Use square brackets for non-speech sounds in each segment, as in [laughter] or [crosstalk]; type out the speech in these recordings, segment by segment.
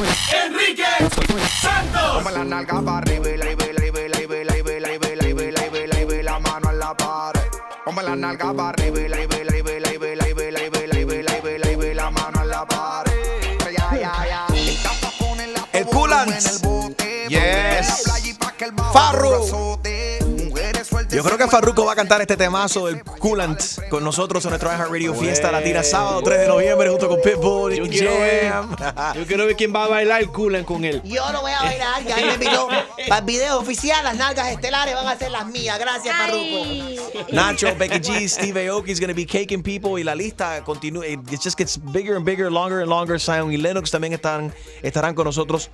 Enrique Santos. Con la nalga para arriba y la y la mano en la pared. Ponme la nalga para arriba y la y la mano en la pared. El Coolants. Yes. Farro. Yo creo que Farruko va a cantar este temazo del Coolant con nosotros en nuestro iHeartRadio Fiesta Latina sábado 3 de noviembre junto con Pitbull Yo y quiero ver, yo quiero ver quién va a bailar el culan con él. Yo lo voy a bailar, ya me invitó [laughs] para el video oficial. Las nalgas estelares van a ser las mías. Gracias, Farruko. Nacho, Becky G, Steve Aoki is going to be caking people y la lista continúa. It just gets bigger and bigger, longer and longer. Zion y Lennox también están, estarán con nosotros.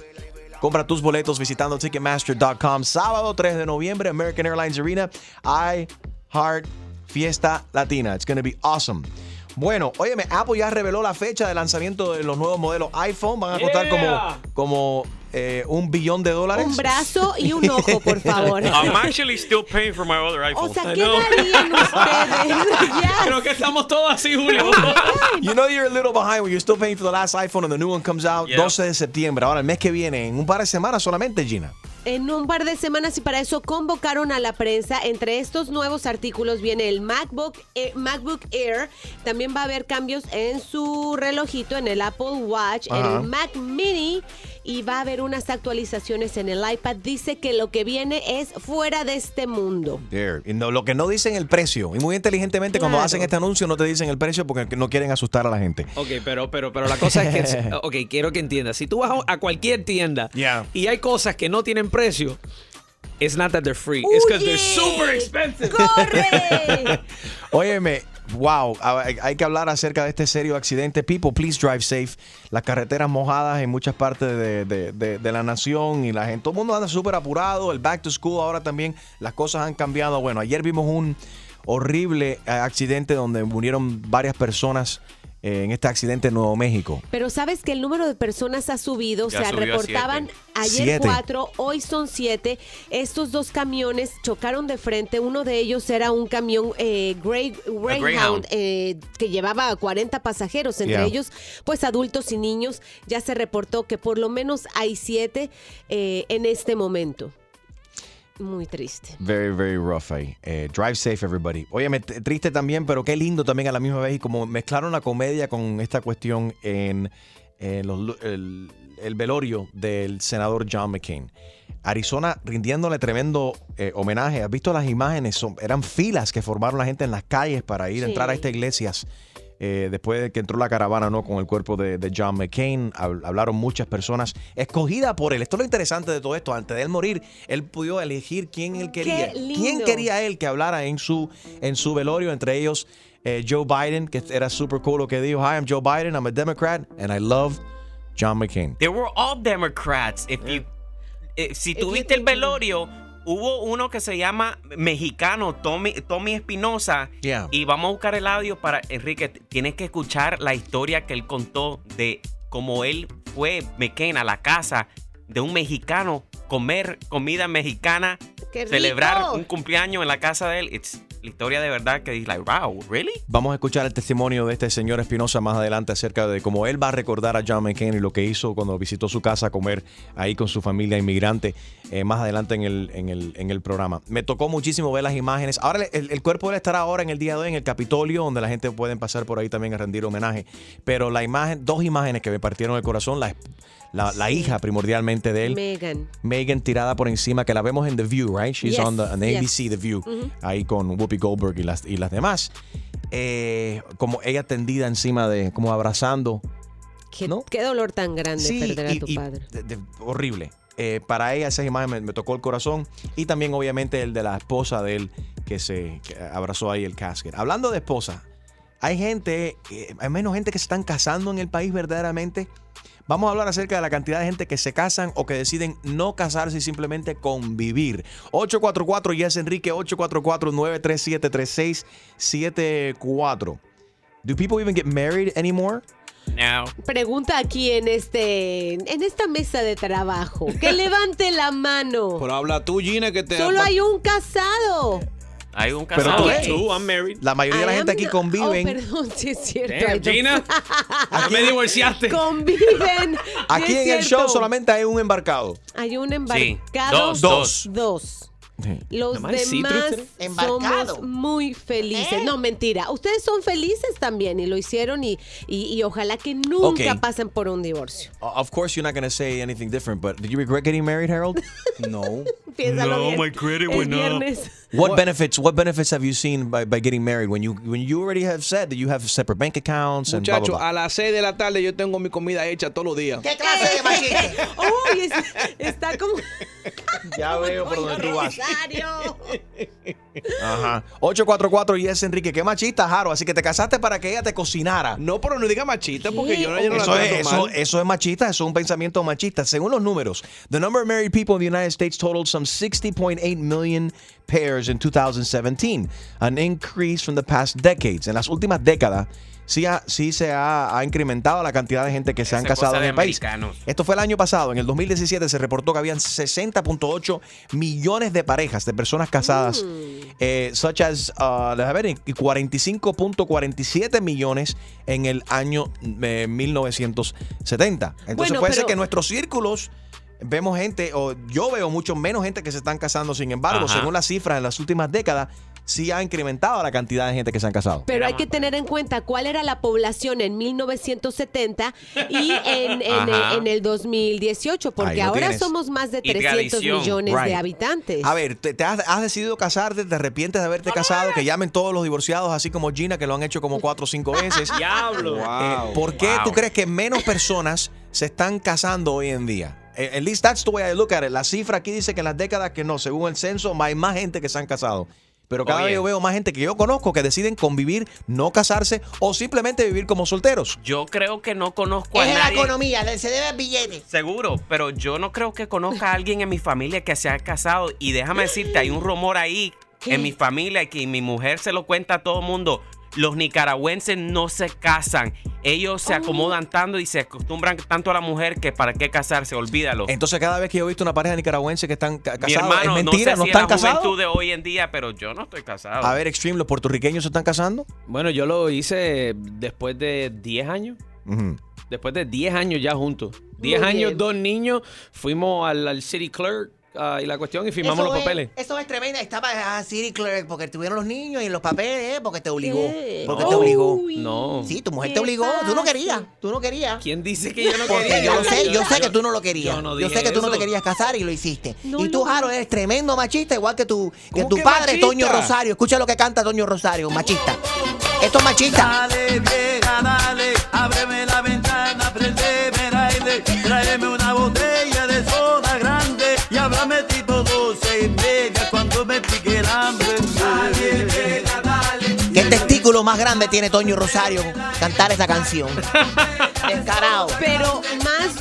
Compra tus boletos visitando Ticketmaster.com. Sábado 3 de noviembre, American Airlines Arena. I Heart Fiesta Latina. It's going to be awesome. Bueno, óyeme, Apple ya reveló la fecha de lanzamiento de los nuevos modelos iPhone. Van a costar Yeah. como, como eh, un billón de dólares. Un brazo y un ojo, por [laughs] favor. I'm actually still paying for my other iPhone. O sea, ¿qué darían [laughs] ustedes? Ya. [laughs] Creo que estamos todos así, Julio. You know you're a little behind when you're still paying for the last iPhone and the new one comes out Yeah. 12 de septiembre. Ahora, el mes que viene, en un par de semanas solamente, Gina. En un par de semanas y para eso convocaron a la prensa. Entre estos nuevos artículos viene el MacBook, eh, MacBook Air. También va a haber cambios en su relojito, en el Apple Watch, en el Mac Mini y va a haber unas actualizaciones en el iPad. Dice que lo que viene es fuera de este mundo. Y no- lo que no dicen el precio. Y muy inteligentemente cuando hacen este anuncio no te dicen el precio porque no quieren asustar a la gente. Ok, pero, pero, pero la cosa es que, [laughs] ok, quiero que entiendas. Si tú vas a cualquier tienda Yeah. y hay cosas que no tienen precio, it's not that they're free. It's because they're super expensive. ¡Corre! [laughs] Óyeme, wow, hay que hablar acerca de este serio accidente. People, please drive safe. Las carreteras mojadas en muchas partes de, de- de- la nación y la gente, todo el mundo anda súper apurado. El back to school ahora también, las cosas han cambiado. Bueno, ayer vimos un horrible eh, accidente donde murieron varias personas en este accidente en Nuevo México. Pero sabes que el número de personas ha subido, Ya o sea, reportaban siete. ayer Siete. cuatro, hoy son siete. Estos dos camiones chocaron de frente. Uno de ellos era un camión eh, Grey- Greyhound Greyhound. eh, que llevaba a 40 pasajeros, entre Yeah. ellos pues adultos y niños. Ya se reportó que por lo menos hay siete eh, en este momento. Muy triste. Very, very rough ahí. Eh, drive safe, everybody. T- triste también, pero qué lindo también a la misma vez. Y como mezclaron la comedia con esta cuestión en, en los lu- el, el velorio del senador John McCain. Arizona rindiéndole tremendo eh, homenaje. ¿Has visto las imágenes? Son- eran filas que formaron la gente en las calles para ir a entrar a estas iglesias. Eh, después de que entró la caravana ¿no? con el cuerpo de, de John McCain, Hab- hablaron muchas personas escogidas por él. Esto es lo interesante de todo esto. Antes de él morir, él pudo elegir quién él quería. ¿Quién quería él que hablara en su, en su velorio? Entre ellos, eh, Joe Biden, que era super cool lo que dijo. Hi, I'm Joe Biden, I'm a Democrat, and I love John McCain. They were all Democrats. If you, eh, si you tuviste el velorio, hubo uno que se llama mexicano, Tommy, Tommy Espinosa. Yeah. Y vamos a buscar el audio para Enrique. Tienes que escuchar la historia que él contó de cómo él fue McCain a la casa de un mexicano, comer comida mexicana, celebrar un cumpleaños en la casa de él. It's la historia de verdad que dice, like, wow, really? Vamos a escuchar el testimonio de este señor Espinosa más adelante acerca de cómo él va a recordar a John McCain y lo que hizo cuando visitó su casa a comer ahí con su familia inmigrante eh, más adelante en el, en, el, en el programa. Me tocó muchísimo ver las imágenes. Ahora el, el cuerpo de él estará ahora en el día de hoy en el Capitolio, donde la gente puede pasar por ahí también a rendir homenaje. Pero la imagen, dos imágenes que me partieron el corazón, la, la, la hija primordialmente de él. Megan. Megan tirada por encima, que la vemos en The View, right? She's Yes, on the on yes. ABC, The View, ahí con Whoopi Goldberg y las, y las demás. Eh, como ella tendida encima de, como abrazando. Qué, ¿No? qué dolor tan grande Sí, perder a y- tu y padre. de- de- horrible. Eh, para ella esa imagen me, me tocó el corazón y también obviamente el de la esposa de él que se que abrazó ahí el casket. Hablando de esposa, hay gente, eh, hay menos gente que se están casando en el país verdaderamente. Vamos a hablar acerca de la cantidad de gente que se casan o que deciden no casarse y simplemente convivir. 844 Yes Enrique 844 937 3674. Do people even get married anymore? Now, Pregunta aquí en este en esta mesa de trabajo. Que [laughs] levante la mano. Pero habla tú, Gina, que te. Solo hay un casado. Hay un Pero casado. tú aquí. ves, I'm married. la mayoría de la gente aquí conviven. Oh, perdón, sí es cierto. Damn, Gina. Ya me divorciaste. Conviven. Aquí sí en el show solamente hay un embarcado. Hay un Sí, embarcado. dos, dos. Los demás Embarcado. somos muy felices. ¿Eh? No, mentira. Ustedes son felices también y lo hicieron y, y, y ojalá que nunca pasen por un divorcio. Uh, Of course, you're not going to say anything different, but did you regret getting married, Harold? [laughs] No. Piénsalo No, bien. my credit went up. viernes. What, benefits? What benefits have you seen by, by getting married when you when you already have said that you have separate bank accounts and blah, blah, a las 6 de la tarde yo tengo mi comida hecha todos los días. ¿Qué clase de machista? [laughs] Uy, es- está como. Ya veo por dónde tú vas. Rosario. Ajá. 844 y es Enrique. Qué machista, Jaro. Así que te casaste para que ella te cocinara. No, pero no diga machista porque ¿Qué? yo no, yo no la Eso es, trato eso, mal. eso es machista, eso es un pensamiento machista. Según los números, the number of married people in the United States totaled some 60.8 million pairs in 2017, an increase from the past decades. En las últimas décadas, sí, ha- sí se ha, ha incrementado la cantidad de gente que se han Esa casado cosa en de el país. Esto fue el año pasado, en el 2017 se reportó que habían 60.8 millones de parejas, de personas casadas, eh, such as, uh, déjame ver, y 45.47 millones en el año eh, 1970. Entonces Bueno, puede ser que en nuestros círculos vemos gente, o yo veo mucho menos gente que se están casando, sin embargo, Ajá. según las cifras en las últimas décadas, sí ha incrementado la cantidad de gente que se han casado. Pero hay que tener en cuenta cuál era la población en 1970 y en, en, [laughs] Ajá. en el 2018, porque ahora tienes. somos más de Y 300 tradición. millones Right. de habitantes. A ver, te, te has, has decidido casarte, te arrepientes de haberte casado, que llamen todos los divorciados, así como Gina, que lo han hecho como cuatro o cinco veces. [laughs] Diablo. Eh, ¿Por qué Wow. tú crees que menos personas se están casando hoy en día? Eh, At least that's the way I look at it. La cifra aquí dice que en las décadas que no, según el censo, hay más gente que se han casado. Pero cada Oye. vez yo veo más gente que yo conozco que deciden convivir, no casarse o simplemente vivir como solteros. Yo creo que no conozco a Es la economía, le- se debe el billete. Seguro, pero yo no creo que conozca a alguien en mi familia que se ha casado. Y déjame decirte, hay un rumor ahí en mi familia que mi mujer se lo cuenta a todo el mundo. Los nicaragüenses no se casan. Ellos se acomodan tanto y se acostumbran tanto a la mujer que para qué casarse, olvídalo. Entonces, cada vez que yo he visto una pareja nicaragüense que están ca- mi casados, hermano, es mentira, no no, sé si están es la casados. juventud de hoy en día, pero yo no estoy casado. A ver, Extreme, ¿los puertorriqueños se están casando? Bueno, yo lo hice después de 10 años. Ujú. Después de 10 años ya juntos. 10 Muy años, bien. dos niños. Fuimos al, al City Clerk ah, y la cuestión y firmamos Eso los es- papeles. Eso es tremenda. Estaba a City Clerk porque tuvieron los niños y los papeles, ¿eh? porque te obligó. ¿Qué? Porque No. te obligó. No. Sí, tu mujer ¿Qué te obligó. Tú no querías. Tú no querías. ¿Quién dice que yo no Porque quería? yo lo sé, yo sé que tú no lo querías. Yo no Yo sé que tú no te querías casar y lo hiciste. No, y tú. Jaro, eres tremendo machista, igual que tu, que ¿Cómo tu que padre, machista? Toño Rosario. Escucha lo que canta Toño Rosario, machista. Esto es machista. Dale, vieja, dale, ábreme la ventana, más grande tiene Toño Rosario cantar esa canción? [laughs] Descarado. Pero más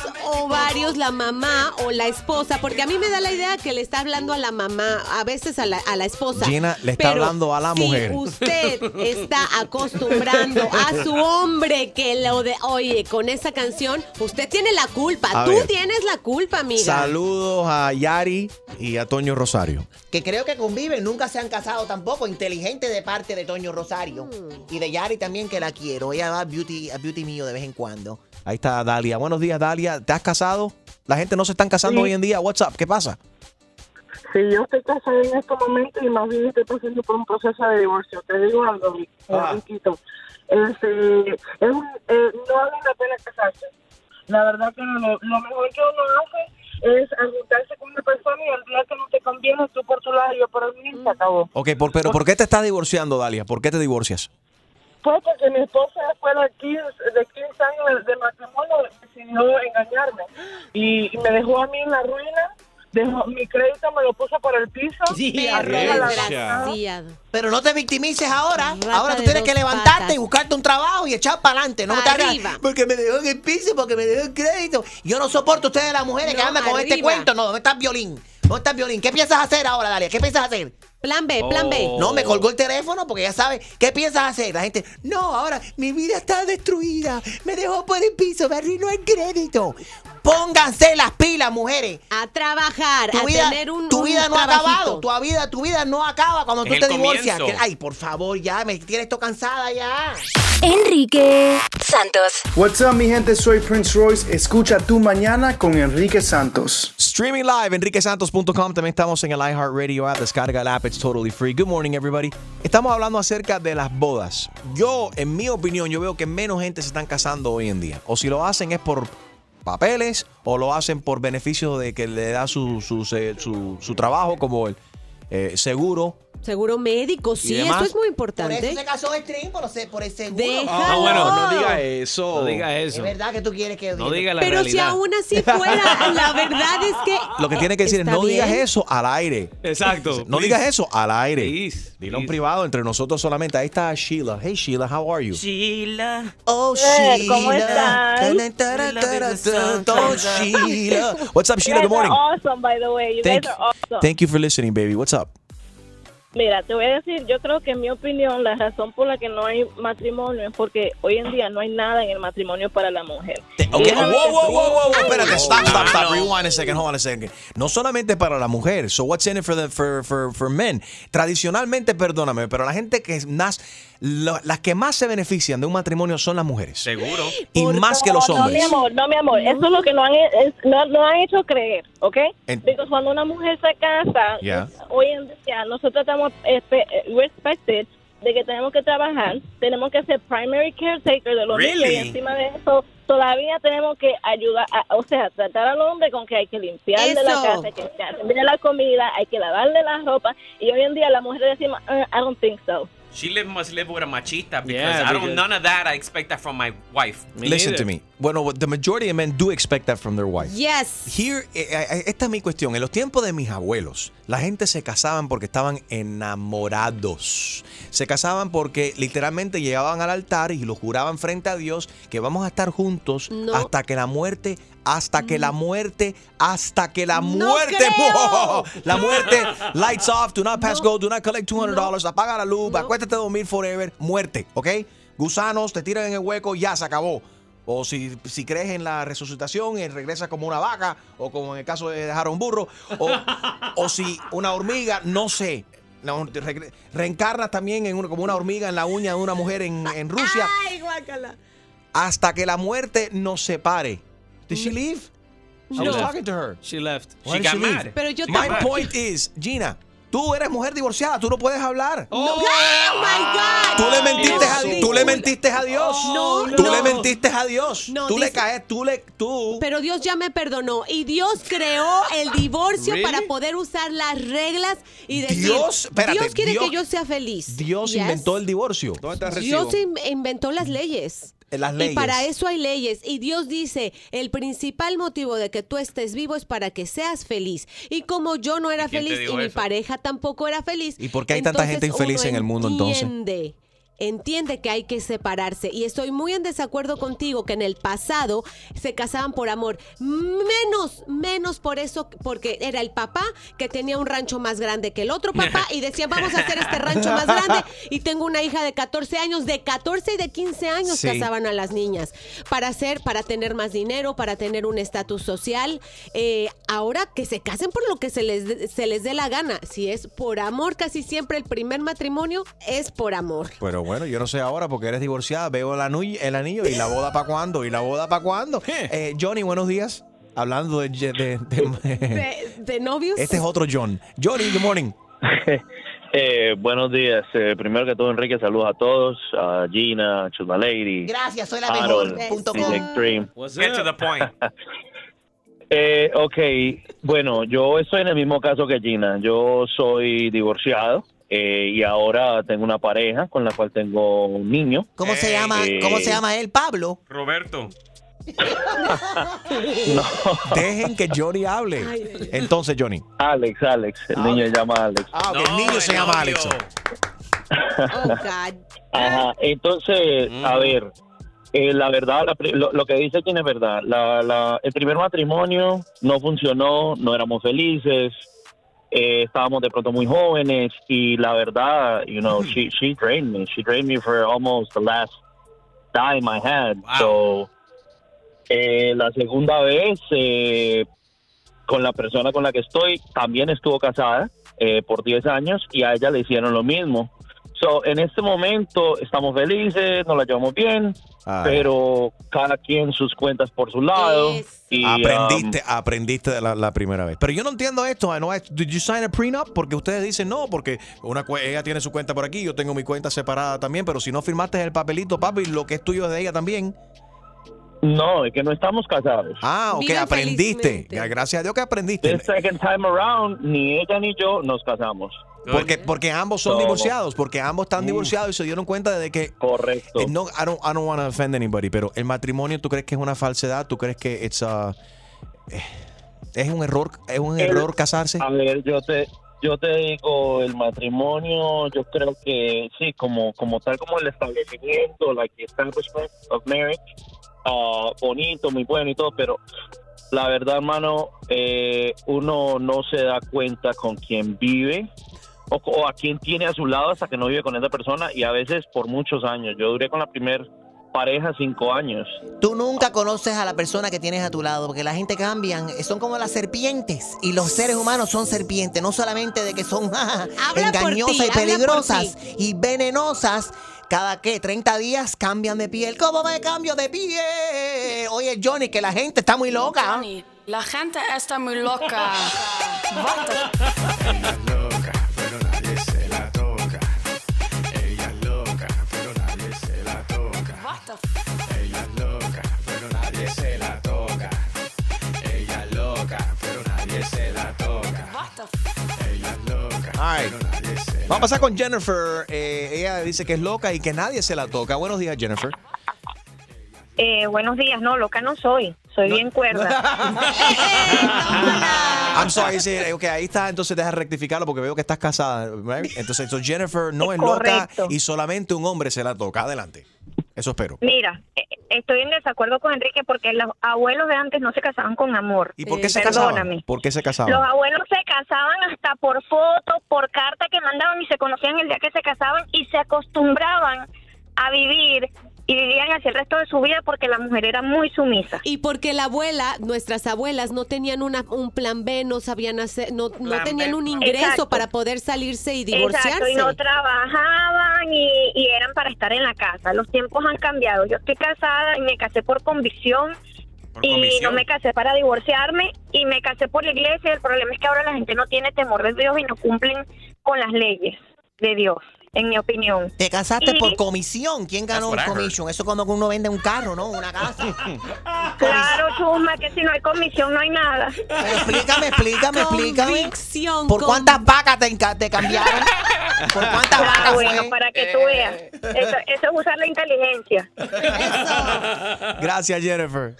ovarios la mamá o la esposa, porque a mí me da la idea que le está hablando a la mamá, a veces a la, a la esposa. Gina le está Pero hablando a la si mujer. usted está acostumbrando a su hombre que lo de, oye, con esa canción, usted tiene la culpa. A Tú ver. tienes la culpa, amiga. Saludos a Yari y a Toño Rosario. Que creo que conviven, nunca se han casado tampoco. Inteligente de parte de Toño Rosario. Y de Yari también, que la quiero. Ella va a beauty, a beauty mío de vez en cuando. Ahí está Dalia. Buenos días, Dalia. ¿Te has casado? La gente no se están casando Sí. hoy en día. What's up? ¿Qué pasa? Sí, yo estoy casada en este momento y más bien estoy pasando por un proceso de divorcio. Te digo algo, Ah. Enriquito. Este, es eh, no vale la pena casarse. La verdad que no, lo, lo mejor que uno hace es juntarse con una persona y el día que no te conviene, tú por tu lado y yo por el mío, se acabó. Ok, por- pero ¿por qué te estás divorciando, Dalia? ¿Por qué te divorcias? Pues porque mi esposa después de 15, de 15 años de, matrimonio decidió engañarme y, y me dejó a mí en la ruina, dejó, mi crédito me lo puso por el piso. Sí, arriba la Desgraciado. Pero no te victimices ahora. Rata ahora tú tienes que levantarte patas. y buscarte un trabajo y echar para adelante. No Pa' te. Porque me dejó en el piso, porque me dejó el crédito. Yo no soporto a ustedes las mujeres que No, andan con este cuento. No, ¿dónde está el violín? ¿Dónde está el violín? ¿Qué piensas hacer ahora, Dalia? ¿Qué piensas hacer? Plan B, plan B. Oh. No, me colgó el teléfono porque ya sabe. ¿Qué piensas hacer? La gente, no, ahora mi vida está destruida. Me dejó por el piso, me arruinó el crédito. Pónganse las pilas, mujeres. A trabajar, Tu a vida, tener un tu un vida no ha trabajito. acabado. Tu vida, tu vida no acaba cuando tú te divorcias. comienzo. Ay, por favor, ya me tienes esto cansada ya. Enrique Santos. What's up, mi gente? Soy Prince Royce. Escucha tu mañana con Enrique Santos. Streaming live, enriquesantos.com. También estamos en el iHeartRadio app. Descarga el app, it's totally free. Good morning, everybody. Estamos hablando acerca de las bodas. Yo, en mi opinión, yo veo que menos gente se están casando hoy en día. O si lo hacen es por papeles o lo hacen por beneficio de que le da su, su, su- su trabajo como el eh, seguro. Seguro médico, sí, demás? eso es muy Por importante. eso se casó el Stream, por, ese- por ese seguro. Déjalo. Ah, bueno, no diga eso. No diga Es eso. verdad que tú quieres que No diga la Pero si realidad. aún así fuera, la verdad es que. Lo que tiene que decir es no digas bien. eso al aire. Exacto. [laughs] No please. digas eso al aire. Please, Dilo en please. privado entre nosotros solamente. Ahí está Sheila. Hey Sheila, how are you? Sheila. Oh, Eh, Sheila. ¿cómo están? Oh, Sheila. What's up, Sheila? Good morning. awesome, by the way. You Thank, guys are awesome. thank you for listening, baby. What's up? Mira, te voy a decir, yo creo que en mi opinión la razón por la que no hay matrimonio es porque hoy en día no hay nada en el matrimonio para la mujer. Okay. Whoa, decir- whoa, whoa, whoa. Espérate. Stop, stop, no, stop. Rewind a second. Hold on a second. No solamente para la mujer. So what's in it for the for, for, for men? Tradicionalmente, perdóname, pero la gente que más lo- las que más se benefician de un matrimonio son las mujeres. Seguro. Y más que los No, mi hombres. amor, no, mi amor. Eso es lo que no han, es- no, no han hecho creer, ¿ok? Porque cuando una mujer se casa, hoy en día nosotros estamos espe- eh, respected de que tenemos que trabajar, tenemos que ser primary caretaker de los Really? niños y encima de eso todavía tenemos que ayudar, a- o sea, tratar al hombre con que hay que limpiarle la Eso. casa, hay que hacerle la comida, hay que lavarle la ropa y hoy en día la mujer decimos, "Uh, I don't think so. She live, must live with a machista because Yeah, I don't because- none of that I expect that from my wife. Me Listen neither. to me. Bueno, the majority of men do expect that from their wife. Yes. Here, eh, eh, esta es mi cuestión. En los tiempos de mis abuelos, la gente se casaban porque estaban enamorados. Se casaban porque literalmente llegaban al altar y lo juraban frente a Dios que vamos a estar juntos No. hasta que la muerte, hasta que la muerte, hasta que la No muerte. creo. [laughs] La muerte, lights off, do not pass go, do not collect $200, apaga la luz, acuéstate a dormir forever, muerte, ¿ok? Gusanos, te tiran en el hueco, ya se acabó. O si, si crees en la resucitación y regresas como una vaca, o como en el caso de dejar a un burro, o, o si una hormiga, no sé. No, reencarnas también en una- como una hormiga en la uña de una mujer en, en Rusia, Ay, guácala. hasta que la muerte nos separe. Did she leave? I was left. talking to her. She left. Why She did got she leave? mad. Pero yo My point is, Gina, tú eres mujer divorciada, tú no puedes hablar. Oh, my God. Tú le mentiste a, No, tú le mentiste a Dios. No, tú no. le mentiste a Dios. No, tú le dice- caes, tú le tú Pero Dios ya me perdonó y Dios creó el divorcio Really? para poder usar las reglas y decir Dios, espérate, Dios quiere Dios- que yo sea feliz. Dios Yes. inventó el divorcio. ¿Dónde está el recibo? Dios in- inventó las leyes. Las Y leyes. para eso hay leyes. Y Dios dice, el principal motivo de que tú estés vivo es para que seas feliz. Y como yo no era ¿Y feliz y dijo mi eso? pareja tampoco era feliz. ¿Y por qué hay tanta gente infeliz en el mundo, entonces? Entiende, que hay que separarse y estoy muy en desacuerdo contigo que en el pasado se casaban por amor. Menos, menos por eso, porque era el papá que tenía un rancho más grande que el otro papá y decían vamos a hacer este rancho más grande [laughs] y tengo una hija de 14 años, de 14 y de 15 años Sí. casaban a las niñas para hacer, para tener más dinero, para tener un estatus social. Eh, ahora que se casen por lo que se les, dé- se les dé la gana. Si es por amor, casi siempre el primer matrimonio es por amor. Pero bueno, yo no sé ahora porque eres divorciada. Veo el anillo, el anillo y la boda para cuándo. ¿Y la boda para cuándo? [laughs] Eh, Johnny, buenos días. Hablando de... de- de- [laughs] ¿De, de novios? este es otro John. Johnny, good morning. [laughs] Eh, buenos días. Eh, primero que todo, Enrique, saludos a todos. A Gina, Chusma Lady. Gracias, soy la Harold, mejor. Punto com. Extreme. Get to the point. Eh, ok, bueno, yo estoy en el mismo caso que Gina. Yo soy divorciado eh, y ahora tengo una pareja con la cual tengo un niño. ¿Cómo se llama? Eh, ¿Cómo se llama él? Pablo. Roberto. [laughs] Dejen que Johnny hable. Entonces, Johnny. Alex, Alex. El niño se llama Alex. Ah, el niño se llama Alex. Oh, God. [laughs] Ajá, entonces, a ver, eh, la verdad, la pri- lo, lo que dice es verdad. La, la- el primer matrimonio no funcionó, no éramos felices, eh, estábamos de pronto muy jóvenes y la verdad, you know, she, she drained me. She drained me for almost the last dime I had. So, Eh, la segunda vez, eh, con la persona con la que estoy, también estuvo casada eh, por 10 años y a ella le hicieron lo mismo. So, en este momento estamos felices, nos la llevamos bien, Ah. pero cada quien sus cuentas por su lado. Y, Aprendiste, um, aprendiste de la, la primera vez. Pero yo no entiendo esto. I know I- did you sign a prenup? Porque ustedes dicen no, porque una ella tiene su cuenta por aquí, yo tengo mi cuenta separada también, pero si no firmaste el papelito, papi, lo que es tuyo es de ella también. No, es que no estamos casados. Ah, ok, aprendiste. Gracias a Dios que aprendiste. The second time around, ni ella ni yo nos casamos. Porque, porque ambos son So- divorciados, porque ambos están divorciados y se dieron cuenta de que... Correcto. Eh, no, I don't, I don't want to offend anybody, pero el matrimonio, ¿tú crees que es una falsedad? ¿Tú crees que it's a- eh, es un error, es un El- error casarse? A ver, yo te, yo te digo, el matrimonio, yo creo que sí, como, como tal como el establecimiento, like the establishment of marriage, ah, bonito, muy bueno y todo, pero la verdad, hermano, eh, uno no se da cuenta con quién vive o, o a quién tiene a su lado hasta que no vive con esa persona y a veces por muchos años. Yo duré con la primer pareja cinco años. Tú nunca conoces a la persona que tienes a tu lado, porque la gente cambian, son como las serpientes, y los seres humanos son serpientes, no solamente de que son [laughs] engañosas ti, y peligrosas y venenosas. Cada que 30 días cambian de piel. ¿Cómo me cambio de piel? Oye, Johnny, que la gente está muy loca. Johnny, la gente está muy loca. [laughs] Vamos a pasar con Jennifer. Eh, ella dice que es loca y que nadie se la toca. Buenos días, Jennifer. Eh, buenos días, no, loca no soy, soy bien cuerda. [laughs] I'm sorry, dice, ok, ahí está, entonces deja rectificarlo porque veo que estás casada. right? Entonces, so Jennifer no es loca y solamente un hombre se la toca. Adelante. Eso espero. Mira, eh, estoy en desacuerdo con Enrique porque los abuelos de antes no se casaban con amor. ¿Y por qué se Perdóname. casaban? ¿Por qué se Los casaban? abuelos se casaban hasta por foto, por carta que mandaban y se conocían el día que se casaban y se acostumbraban a vivir y vivían así el resto de su vida porque la mujer era muy sumisa. Y porque la abuela, nuestras abuelas no tenían una, un plan B, no sabían hacer, no, no Plan tenían un ingreso Exacto. para poder salirse y divorciarse. Exacto, y no trabajaban y, y eran para estar en la casa. Los tiempos han cambiado. Yo estoy casada y me casé por convicción. y no me casé para divorciarme y me casé por la iglesia. El problema es que ahora la gente no tiene temor de Dios y no cumplen con las leyes de Dios, en mi opinión. Te casaste Y- por comisión. ¿Quién ganó un commission? Eso cuando uno vende un carro, ¿no? Una casa. [laughs] Claro, chuma, que si no hay comisión no hay nada. Pero explícame, explícame, explícame. Convicción, ¿Por con- cuántas vacas te, te cambiaron? ¿Por cuántas Ah, vacas bueno, fue? para que tú veas. Eso, eso es usar la inteligencia. Gracias, Jennifer.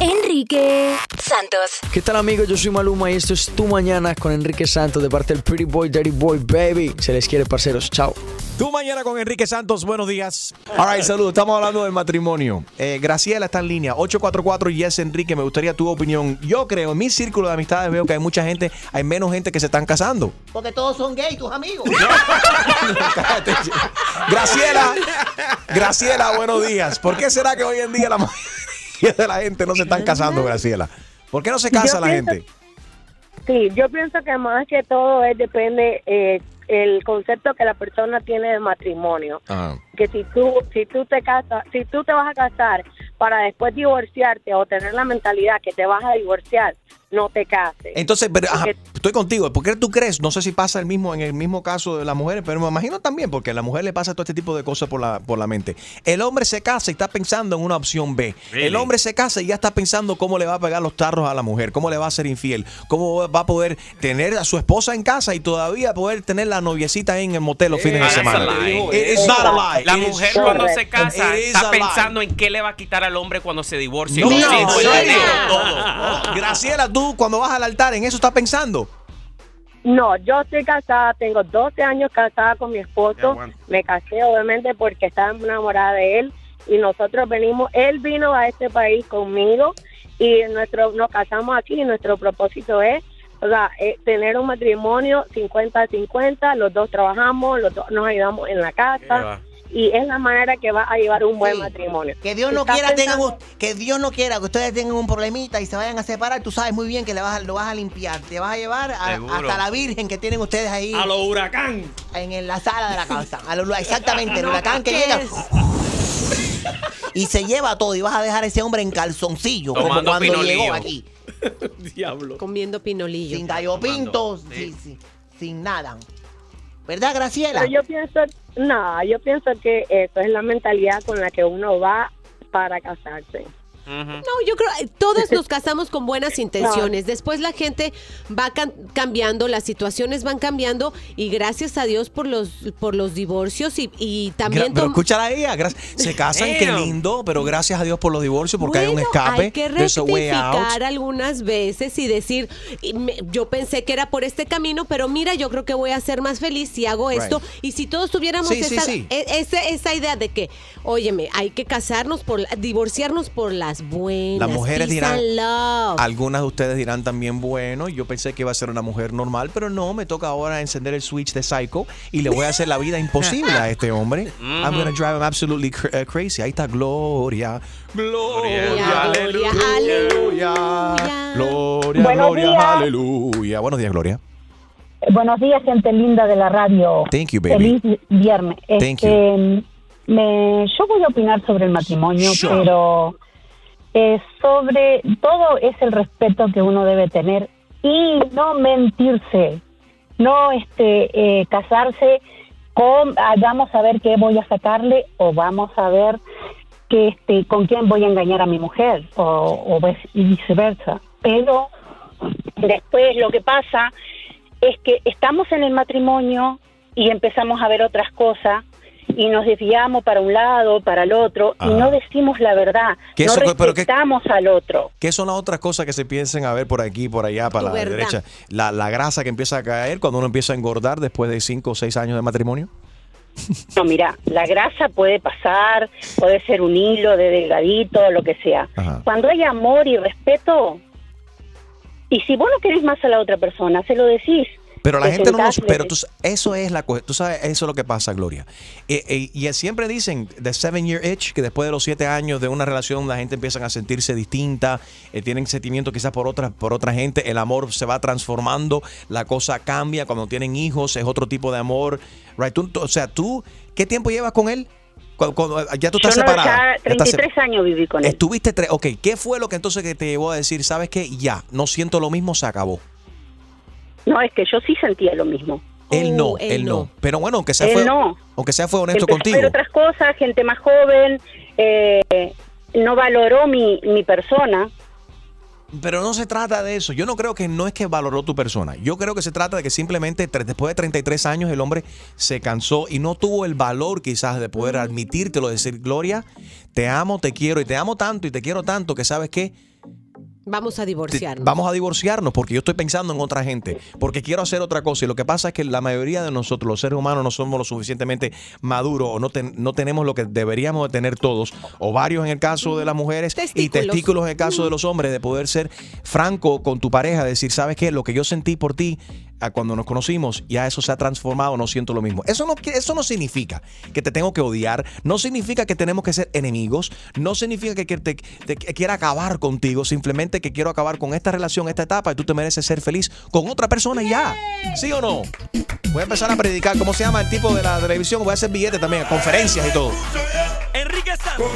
Enrique Santos. ¿Qué tal amigos? Yo soy Maluma y esto es Tu Mañana con Enrique Santos de parte del Pretty Boy, Dirty Boy, Baby. Se les quiere, parceros. Chao. Tú mañana con Enrique Santos, buenos días. All right, saludos. Estamos hablando del matrimonio. Eh, Graciela está en línea. 844 Yes Enrique, me gustaría tu opinión. Yo creo, en mi círculo de amistades veo que hay mucha gente, hay menos gente que se están casando. Porque todos son gay, tus amigos. [laughs] Graciela, Graciela, buenos días. ¿Por qué será que hoy en día la mayoría [laughs] de la gente no se están casando, Graciela? ¿Por qué no se casa Yo la pienso- gente? Sí, yo pienso que más que todo es depende eh, el concepto que la persona tiene de matrimonio. Ah. Que si tú si tú te casas, si tú te vas a casar para después divorciarte o tener la mentalidad que te vas a divorciar, no te cases. Entonces, pero, ajá, estoy contigo. ¿Por qué tú crees? No sé si pasa el mismo en el mismo caso de las mujeres, pero me imagino también porque a la mujer le pasa todo este tipo de cosas por la, por la mente. El hombre se casa y está pensando en una opción B. El hombre se casa y ya está pensando cómo le va a pegar los tarros a la mujer, cómo le va a ser infiel, cómo va a poder tener a su esposa en casa y todavía poder tener la noviecita en el motel los fines de semana. La mujer cuando se casa It está pensando en qué le va a quitar al hombre cuando se divorcie. No, los ¿en hijos, el serio? dinero, todo. Graciela, tú cuando vas al altar, ¿en eso estás pensando? No, yo estoy casada, tengo 12 años casada con mi esposo. Me casé obviamente porque estaba enamorada de él y nosotros venimos, él vino a este país conmigo y nuestro nos casamos aquí y nuestro propósito es, o sea, eh, tener un matrimonio 50-50, los dos trabajamos, los dos nos ayudamos en la casa y es la manera que va a llevar un buen matrimonio. Que Dios no quiera tengan pensando- que Dios no quiera que ustedes tengan un problemita y se vayan a separar, tú sabes muy bien que le vas a- lo vas a limpiar, te vas a llevar a- hasta la virgen que tienen ustedes ahí A lo huracán. en, en la sala de la casa. A lo- exactamente, el No, huracán que ¿qué llega y se lleva todo y vas a dejar a ese hombre en calzoncillo como cuando pinolillo. llegó aquí. [laughs] Diablo. Comiendo pinolillo. Sin gallo pinto, sí, sí, sin nada. ¿Verdad, Graciela? Pero yo pienso, no, yo pienso que eso es la mentalidad con la que uno va para casarse. No, yo creo eh, todos nos [laughs] casamos con buenas intenciones. Después la gente va cambiando, las situaciones van cambiando y gracias a Dios por los por los divorcios y, y también pero escúchala a ella. Se casan, qué lindo, pero gracias a Dios por los divorcios porque hay un escape. Hay que There's a way out. rectificar algunas veces y decir, y me- yo pensé que era por este camino, pero mira, yo creo que voy a ser más feliz si hago Right. esto. Y si todos tuviéramos Sí, esa, sí. e- esa idea de que, óyeme, hay que casarnos por, la- divorciarnos por las buenas. Las mujeres dirán, and love. algunas de ustedes dirán también, bueno, yo pensé que iba a ser una mujer normal, pero no, me toca ahora encender el switch de Psycho y le voy a hacer la vida imposible a este hombre. [laughs] I'm gonna drive him absolutely cr- uh, crazy. Ahí está Gloria. Gloria, Gloria, aleluya. aleluya. Gloria, Buenos gloria, días. aleluya. Buenos días, Gloria. Eh, Buenos días, gente linda de la radio. Thank you, baby. Feliz viernes. Thank Este, me, yo voy a opinar sobre el matrimonio, Sure. pero eh, sobre todo es el respeto que uno debe tener y no mentirse, no este eh, casarse con ah, vamos a ver qué voy a sacarle o vamos a ver que este con quién voy a engañar a mi mujer o, o viceversa. Pero después lo que pasa es que estamos en el matrimonio y empezamos a ver otras cosas y nos desviamos para un lado, para el otro y no decimos la verdad, ¿Qué no eso- pero qué- respetamos al otro. ¿Qué son las otras cosas que se piensen a ver por aquí, por allá, para la verdad. derecha? La, la grasa que empieza a caer cuando uno empieza a engordar después de cinco o seis años de matrimonio. [laughs] No, mira, la grasa puede pasar, puede ser un hilo de delgadito, lo que sea. Ajá. Cuando hay amor y respeto, y si vos no querés más a la otra persona, se lo decís. Pero la Te gente no le Pero tú, eso es la Tú sabes, eso es lo que pasa, Gloria. Eh, eh, y siempre dicen, the seven year itch, que después de los siete años de una relación la gente empieza a sentirse distinta, eh, tienen sentimientos quizás por otra, por otra gente, el amor se va transformando, la cosa cambia, cuando tienen hijos es otro tipo de amor. Right? Tú- o sea, tú, ¿qué tiempo llevas con él? Cuando- cuando- ya tú estás yo no, separada. ya Ya estás se- 33 años viví con él. Estuviste tres. Ok, ¿qué fue lo que entonces que te llevó a decir, sabes qué? Ya, no siento lo mismo, se acabó. No, es que yo sí sentía lo mismo. Él no, Uh, él, él no. no. Pero bueno, aunque sea Él fue, no. aunque sea fue honesto Empezó a contigo. ver otras cosas, gente más joven, eh, no valoró mi, mi persona. Pero no se trata de eso. Yo no creo que no es que valoró tu persona. Yo creo que se trata de que simplemente después de 33 años el hombre se cansó y no tuvo el valor quizás de poder admitírtelo, decir, Gloria, te amo, te quiero y te amo tanto y te quiero tanto que sabes que Vamos a divorciarnos. vamos a divorciarnos porque yo estoy pensando en otra gente, porque quiero hacer otra cosa. Y lo que pasa es que la mayoría de nosotros, los seres humanos, no somos lo suficientemente maduros o no, ten- no tenemos lo que deberíamos de tener todos, o varios en el caso de las mujeres y testículos en el caso de los hombres, de poder ser franco con tu pareja, decir, ¿sabes qué? Lo que yo sentí por ti a cuando nos conocimos, ya eso se ha transformado, no siento lo mismo. Eso no, eso no significa que te tengo que odiar, no significa que tenemos que ser enemigos, no significa que, que te- te- que quiera acabar contigo, simplemente que quiero acabar con esta relación, esta etapa, y tú te mereces ser feliz con otra persona y ya. ¿Sí o no? Voy a empezar a predicar, ¿cómo se llama el tipo de la televisión? Voy a hacer billetes también, conferencias y todo. Enrique Santos.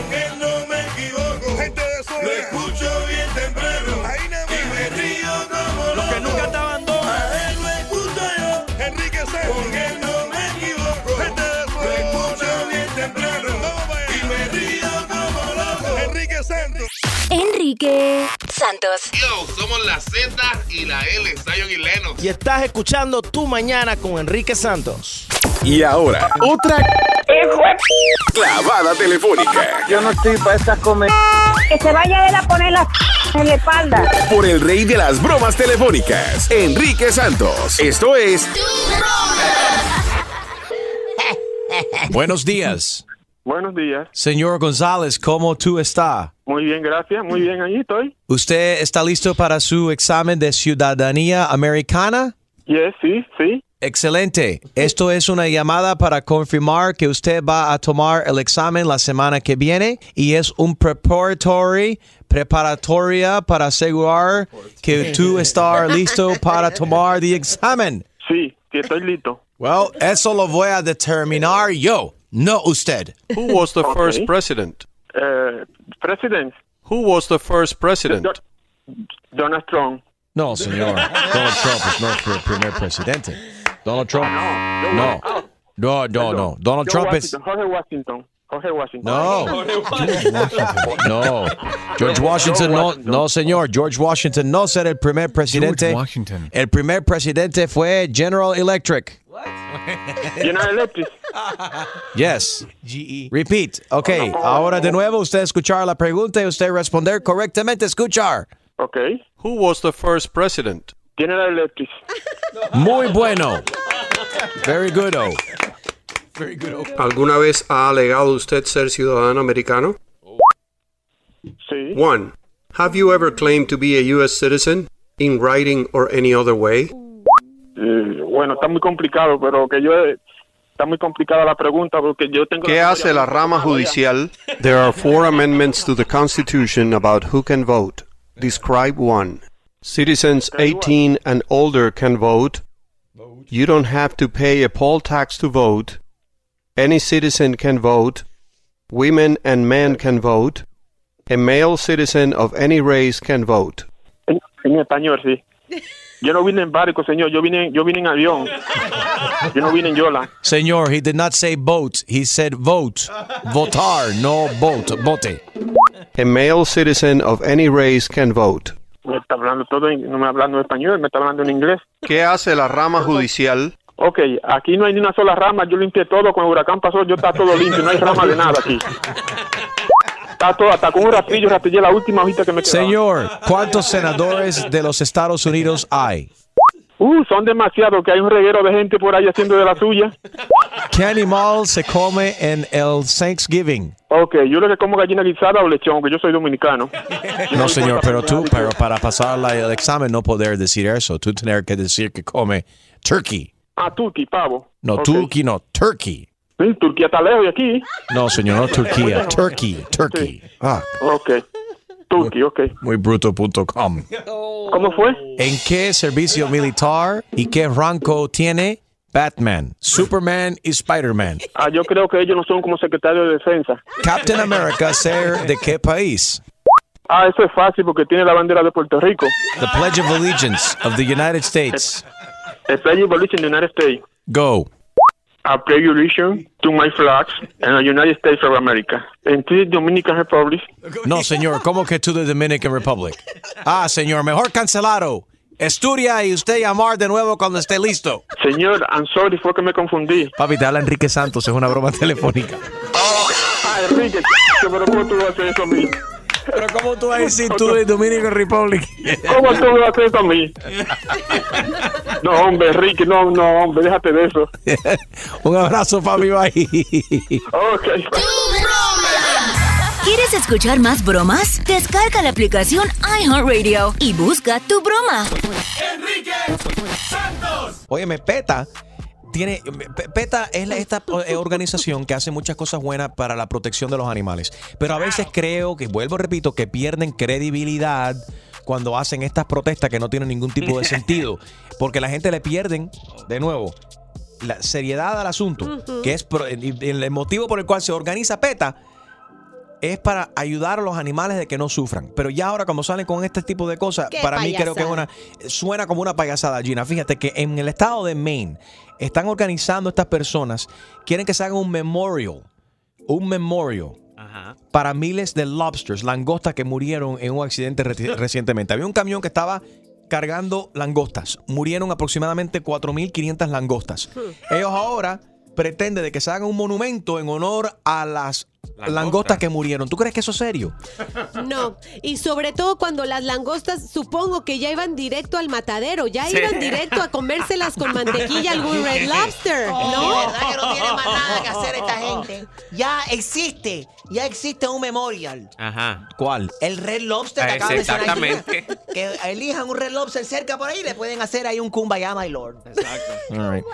Enrique Santos. Yo, somos la Z y la L, Zion y Leno. Y estás escuchando Tu Mañana con Enrique Santos. Y ahora, otra clavada telefónica. Yo no estoy para estas comer. Que se vaya él a poner la en la espalda. Por el rey de las bromas telefónicas, Enrique Santos. Esto es Buenos días. Buenos días. Señor González, ¿cómo tú está? Muy bien, gracias. Muy bien, ahí estoy. ¿Usted está listo para su examen de ciudadanía americana? Yes, sí, sí. Excelente. Esto es una llamada para confirmar que usted va a tomar el examen la semana que viene y es un preparatory, preparatoria para asegurar que tú estás listo para tomar el examen. Sí, que estoy listo. Well, eso lo voy a determinar yo, no usted. Who was the Okay. first president? Uh, president, Who was the first president? Donald Trump. No, señor. Donald Trump es nuestro primer presidente. Donald Trump. No. No, no, no. Donald George Trump es. Washington, Jorge Washington. Jorge Washington. No. No. George Washington no, no, señor. George Washington no será el primer presidente. George Washington. El primer presidente fue General Electric. General Electric. Yes. Repeat. Ok. Ahora de nuevo usted escuchar la pregunta y usted responder correctamente. Escuchar. Okay. Who was the first president? General Electric. Muy bueno. Very good. Oh. [laughs] ¿Alguna vez ha alegado usted ser ciudadano americano? Sí. One. Have you ever claimed to be a U.S. citizen in writing or any other way? Eh, bueno, está muy complicado, pero que yo... Está muy complicada la pregunta porque yo tengo... ¿Qué hace la rama judicial? There are four amendments to the Constitution about who can vote. Describe one. Citizens 18 and older can vote. You don't have to pay a poll tax to vote. Any citizen can vote. Women and men can vote. A male citizen of any race can vote. En, en español, sí. Yo no vine en barco, señor. Yo vine, yo vine en avión. Yo no vine en yola. Señor, he did not say boat. He said vote. Votar, no boat. Bote. A male citizen of any race can vote. Me está hablando todo, en- no me está hablando español, me está hablando en inglés. ¿Qué hace la rama judicial? Ok, aquí no hay ni una sola rama. Yo limpié todo. Cuando el huracán pasó, yo está todo limpio. No hay rama de nada aquí. Está todo, hasta con un rastrillo, rastillé la última hojita que me quedaba. Señor, ¿cuántos senadores de los Estados Unidos hay? Uh, son demasiados, que hay un reguero de gente por ahí haciendo de la suya. ¿Qué animal se come en el Thanksgiving? Ok, yo lo que como gallina guisada o lechón, que yo soy dominicano. No, señor, pero tú, pero para pasar la- el examen no poder decir eso. Tú tener que decir que come turkey. Ah, turkey, pavo. No, Ok. turkey, no, turkey. Sí, Turquía está lejos de aquí. No, señor, no Turquía, [laughs] turkey, turkey. Ah, Ok. Turkey, ok. muy bruto.com. ¿Cómo fue? ¿En qué servicio militar y qué rango tiene Batman, Superman y Spider-Man? Ah, yo creo que ellos no son como secretarios de defensa. Captain America ser de qué país? Ah, eso es fácil porque tiene la bandera de Puerto Rico. The Pledge of Allegiance of the United States. El Pledge of in the United States. Go. I pledge allegiance to my flags and the United States of America. And to the Dominican Republic. No, señor, ¿cómo que to the Dominican Republic? Ah, señor, mejor cancelado. Estudia y usted llamar de nuevo cuando esté listo. Señor, I'm sorry, fue que me confundí. Papi, te habla Enrique Santos, es una broma telefónica. Ah, Enrique, pero ¿cómo tú vas a hacer eso a mí? Pero ¿cómo tú vas a decir tú de Dominican Republic? ¿Cómo tú me vas a hacer eso a mí? [laughs] No, hombre, Enrique, no, no, hombre, déjate de eso. [laughs] Un abrazo, papi, bye. Ok. ¿Quieres escuchar más bromas? Descarga la aplicación iHeartRadio y busca tu broma. Óyeme, PETA tiene Pe- PETA es la- esta eh, organización que hace muchas cosas buenas para la protección de los animales, pero a veces creo que vuelvo repito que pierden credibilidad cuando hacen estas protestas que no tienen ningún tipo de [laughs] sentido, porque la gente le pierden de nuevo la seriedad al asunto, que es el motivo por el cual se organiza PETA es para ayudar a los animales de que no sufran. Pero ya ahora cuando salen con este tipo de cosas, para mí creo que es una suena como una payasada, Gina. Fíjate que en el estado de Maine están organizando estas personas, quieren que se haga un memorial, un memorial para miles de lobsters, langostas que murieron en un accidente reci- [laughs] recientemente. Había un camión que estaba cargando langostas. Murieron aproximadamente 4.500 langostas. Ellos ahora pretenden de que se haga un monumento en honor a las langostas que murieron. ¿Tú crees que eso es serio? [laughs] No, y sobre todo cuando las langostas supongo que ya iban directo al matadero, ya Sí. iban directo a comérselas con mantequilla algún Red Lobster, Oh, ¿no? ¿Verdad que no tiene más nada que hacer esta gente? Ya existe, ya existe un memorial. Ajá. ¿Cuál? El Red Lobster que Ah, acaba de exactamente. [laughs] Que elijan un Red Lobster cerca por ahí y le pueden hacer ahí un Kumbaya, my lord. All right.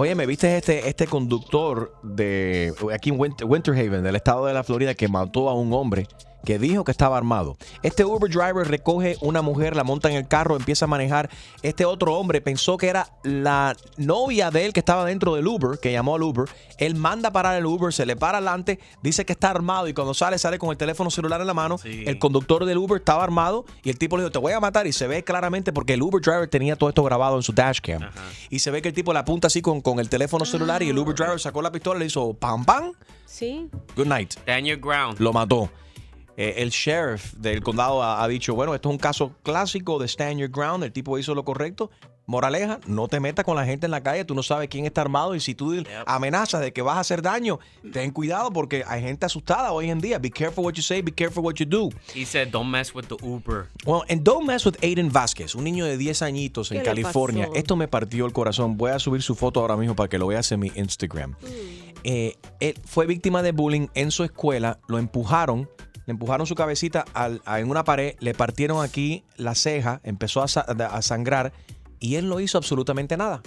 Oye, ¿me viste este, este conductor de aquí en Winter, Winter Haven, del estado de la Florida, que mató a un hombre que dijo que estaba armado? Este Uber driver recoge una mujer, la monta en el carro, empieza a manejar. Este otro hombre pensó que era la novia de él que estaba dentro del Uber, que llamó al Uber. Él manda parar el Uber, se le para adelante, dice que está armado y cuando sale, sale con el teléfono celular en la mano. El conductor del Uber estaba armado y el tipo le dijo, te voy a matar. Y se ve claramente porque el Uber driver tenía todo esto grabado en su dashcam. Y se ve que el tipo le apunta así con, con el teléfono celular y el Uber driver sacó la pistola y le hizo pam pam. Sí. Good night. Stand your ground. Lo mató. Eh, el sheriff del condado ha, ha dicho, bueno, esto es un caso clásico de stand your ground, el tipo hizo lo correcto. Moraleja, no te metas con la gente en la calle, tú no sabes quién está armado y si tú amenazas de que vas a hacer daño, ten cuidado porque hay gente asustada hoy en día. Be careful what you say, be careful what you do. He said, don't mess with the Uber. Well, and don't mess with Aiden Vázquez, un niño de 10 añitos en ¿Qué le California. pasó? Esto me partió el corazón. Voy a subir su foto ahora mismo para que lo veas en mi Instagram. Eh, él fue víctima de bullying en su escuela, lo empujaron, le empujaron su cabecita al- a- en una pared, le partieron aquí la ceja, empezó a, sa- a sangrar y él no hizo absolutamente nada.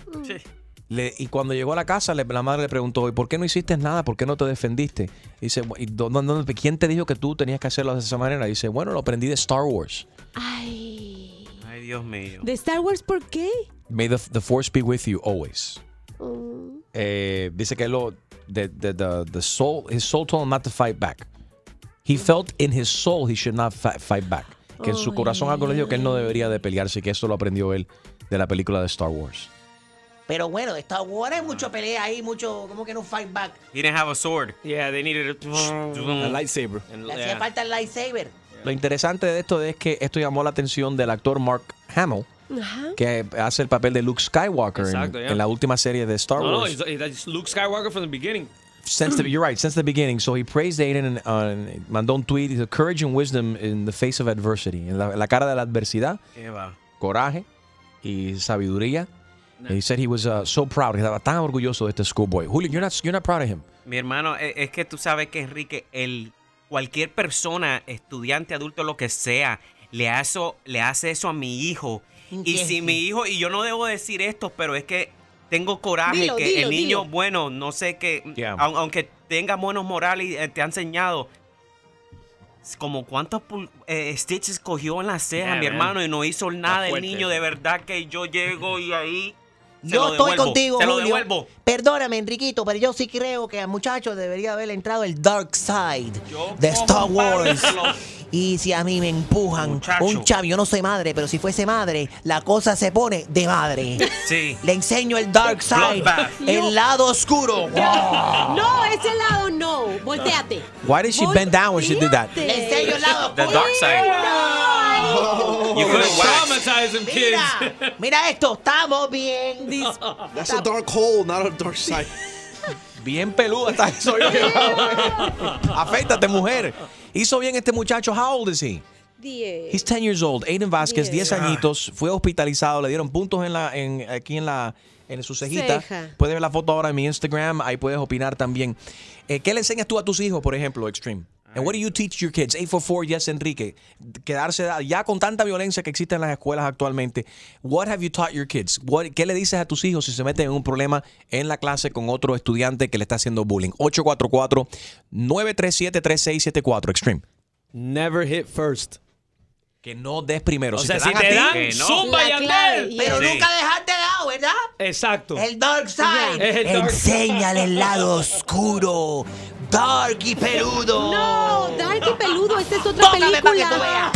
Le- y cuando llegó a la casa, le- la madre le preguntó, ¿y por qué no hiciste nada? ¿Por qué no te defendiste? Dice, "Bu- ¿y dó- dó- dónde- ¿quién te dijo que tú tenías que hacerlo de esa manera? Dice, bueno, lo aprendí de Star Wars. Ay. Ay, Dios mío. ¿De Star Wars por qué? May the, the force be with you always. Mm. Eh, dice que lo, the, the, the, the soul, his soul told him not to fight back. He felt in his soul he should not fi- fight back. Que en su corazón algo le dijo que él no debería de pelearse y que esto lo aprendió él de la película de Star Wars. Pero bueno, Star Wars hay mucho pelea ahí, mucho, como que no fight back. He didn't have a sword. Yeah, they needed a, A lightsaber. Le hacía falta el lightsaber. Lo interesante de esto es que esto llamó la atención del actor Mark Hamill, Ajá. que hace el papel de Luke Skywalker en- Exacto, en, yeah. la última serie de Star No, no, Wars. Luke Skywalker from the beginning. Since the, you're right, since the beginning. So he praised Aiden and uh, mandó un tweet. Dice, courage and wisdom in the face of adversity. En la, cara de la adversidad, coraje y sabiduría. He said he was uh, so proud. Estaba tan orgulloso de este schoolboy. Julio, you're not, you're not proud of him. Mi hermano, e- es que tú sabes que Enrique, el, cualquier persona, estudiante, adulto, lo que sea, le hace, le hace eso a mi hijo. Y si mi hijo, y yo no debo decir esto, pero es que tengo coraje Dilo, que dilo, el niño, dilo. bueno, no sé qué, Yeah. aun- aunque tenga buenos morales y eh, te ha enseñado, como cuántos pul- eh, stitches cogió en la ceja, Yeah, mi man. hermano, y no hizo nada el niño, de verdad que yo llego y ahí... se Yo estoy devuelvo, contigo, Se lo Julio. devuelvo. Perdóname, Enriquito, pero yo sí creo que al muchacho debería haber entrado el dark side Yo de Star Wars. Y si a mí me empujan Muchacho. un chavo, yo no soy madre, pero si fuese madre, la cosa se pone de madre. Sí. Le enseño el dark side, el lado oscuro. [laughs] No, ese lado no. Volteate. Why did she bend down when she did that? Le enseño el lado The oscuro. dark side. Have waxed. Traumatize them kids. Mira, mira esto, estamos bien. [laughs] That's a dark hole, not a dark side. [laughs] Bien peluda está eso. [laughs] Afeítate, mujer. Hizo bien este muchacho. How old is he? Diez. He's 10 years old. Aiden Vázquez, 10 Diez. añitos. Fue hospitalizado. Le dieron puntos en la, en, aquí en la en su cejita. Ceja. Puedes ver la foto ahora en mi Instagram. Ahí puedes opinar también. Eh, ¿Qué le enseñas tú a tus hijos, por ejemplo, Extreme? And what do you teach your kids? 844 Yes Enrique. Quedarse ya con tanta violencia que existe en las escuelas actualmente. What have you taught your kids? What, ¿Qué le dices a tus hijos si se meten en un problema en la clase con otro estudiante que le está haciendo bullying? 844 937 3674 Extreme. Never hit first. Que no des primero. O si sea, te si dan te dan, no. zumba y yeah. Pero Sí. nunca dejarte de lado, ¿verdad? Exacto. El dark side. Es el dark Enséñale el lado oscuro. Dark y peludo. No, Dark y Peludo, esta es otra Tócame para que tú película. veas.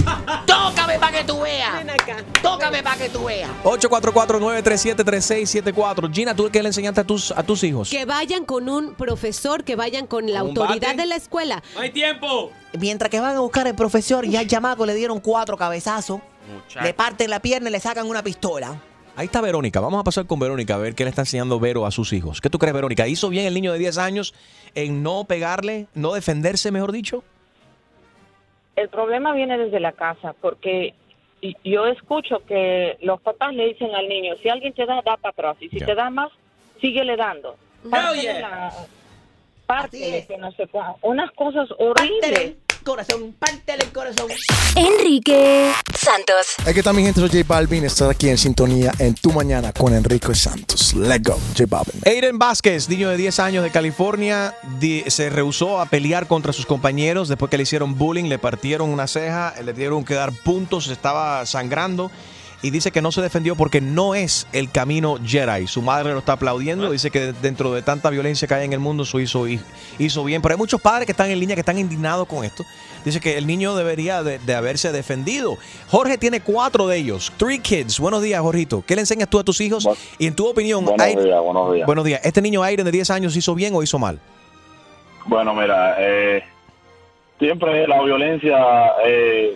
Tócame para que tú veas. Ven acá. Tócame para que tú veas. 844-937-3674. Gina, ¿tú qué le enseñaste a tus, a tus hijos? Que vayan con un profesor, que vayan con la ¿Un autoridad bate? de la escuela. No hay tiempo. Mientras que van a buscar el profesor, ya al chamaco le dieron cuatro cabezazos. Le parten la pierna y le sacan una pistola. Ahí está Verónica. Vamos a pasar con Verónica a ver qué le está enseñando Vero a sus hijos. ¿Qué tú crees, Verónica? ¿Hizo bien el niño de 10 años en no pegarle, no defenderse, mejor dicho? El problema viene desde la casa, porque yo escucho que los papás le dicen al niño, si alguien te da, da para atrás, y si te da más, síguele dando. La- parte de que no se pueda. Unas cosas horribles. Corazón, pártele el corazón. Enrique Santos. Aquí mi gente, soy J Balvin. Estar aquí en sintonía en Tu Mañana con Enrique Santos. Let's go, J Balvin. Aiden Vázquez, niño de 10 años de California, se rehusó a pelear contra sus compañeros después que le hicieron bullying, le partieron una ceja, le dieron que dar puntos, estaba sangrando y dice que no se defendió porque no es el camino Jedi. Su madre lo está aplaudiendo, dice que dentro de tanta violencia que hay en el mundo, su hizo, hizo bien. Pero hay muchos padres que están en línea que están indignados con esto. Dice que el niño debería de, de haberse defendido. Jorge tiene cuatro de ellos, three kids. Buenos días, Jorgito. ¿Qué le enseñas tú a tus hijos? Y en tu opinión, Buenos días, buenos días. Buenos días. ¿Este niño Aiden de 10 años hizo bien o hizo mal? Bueno, mira, eh, siempre la violencia eh,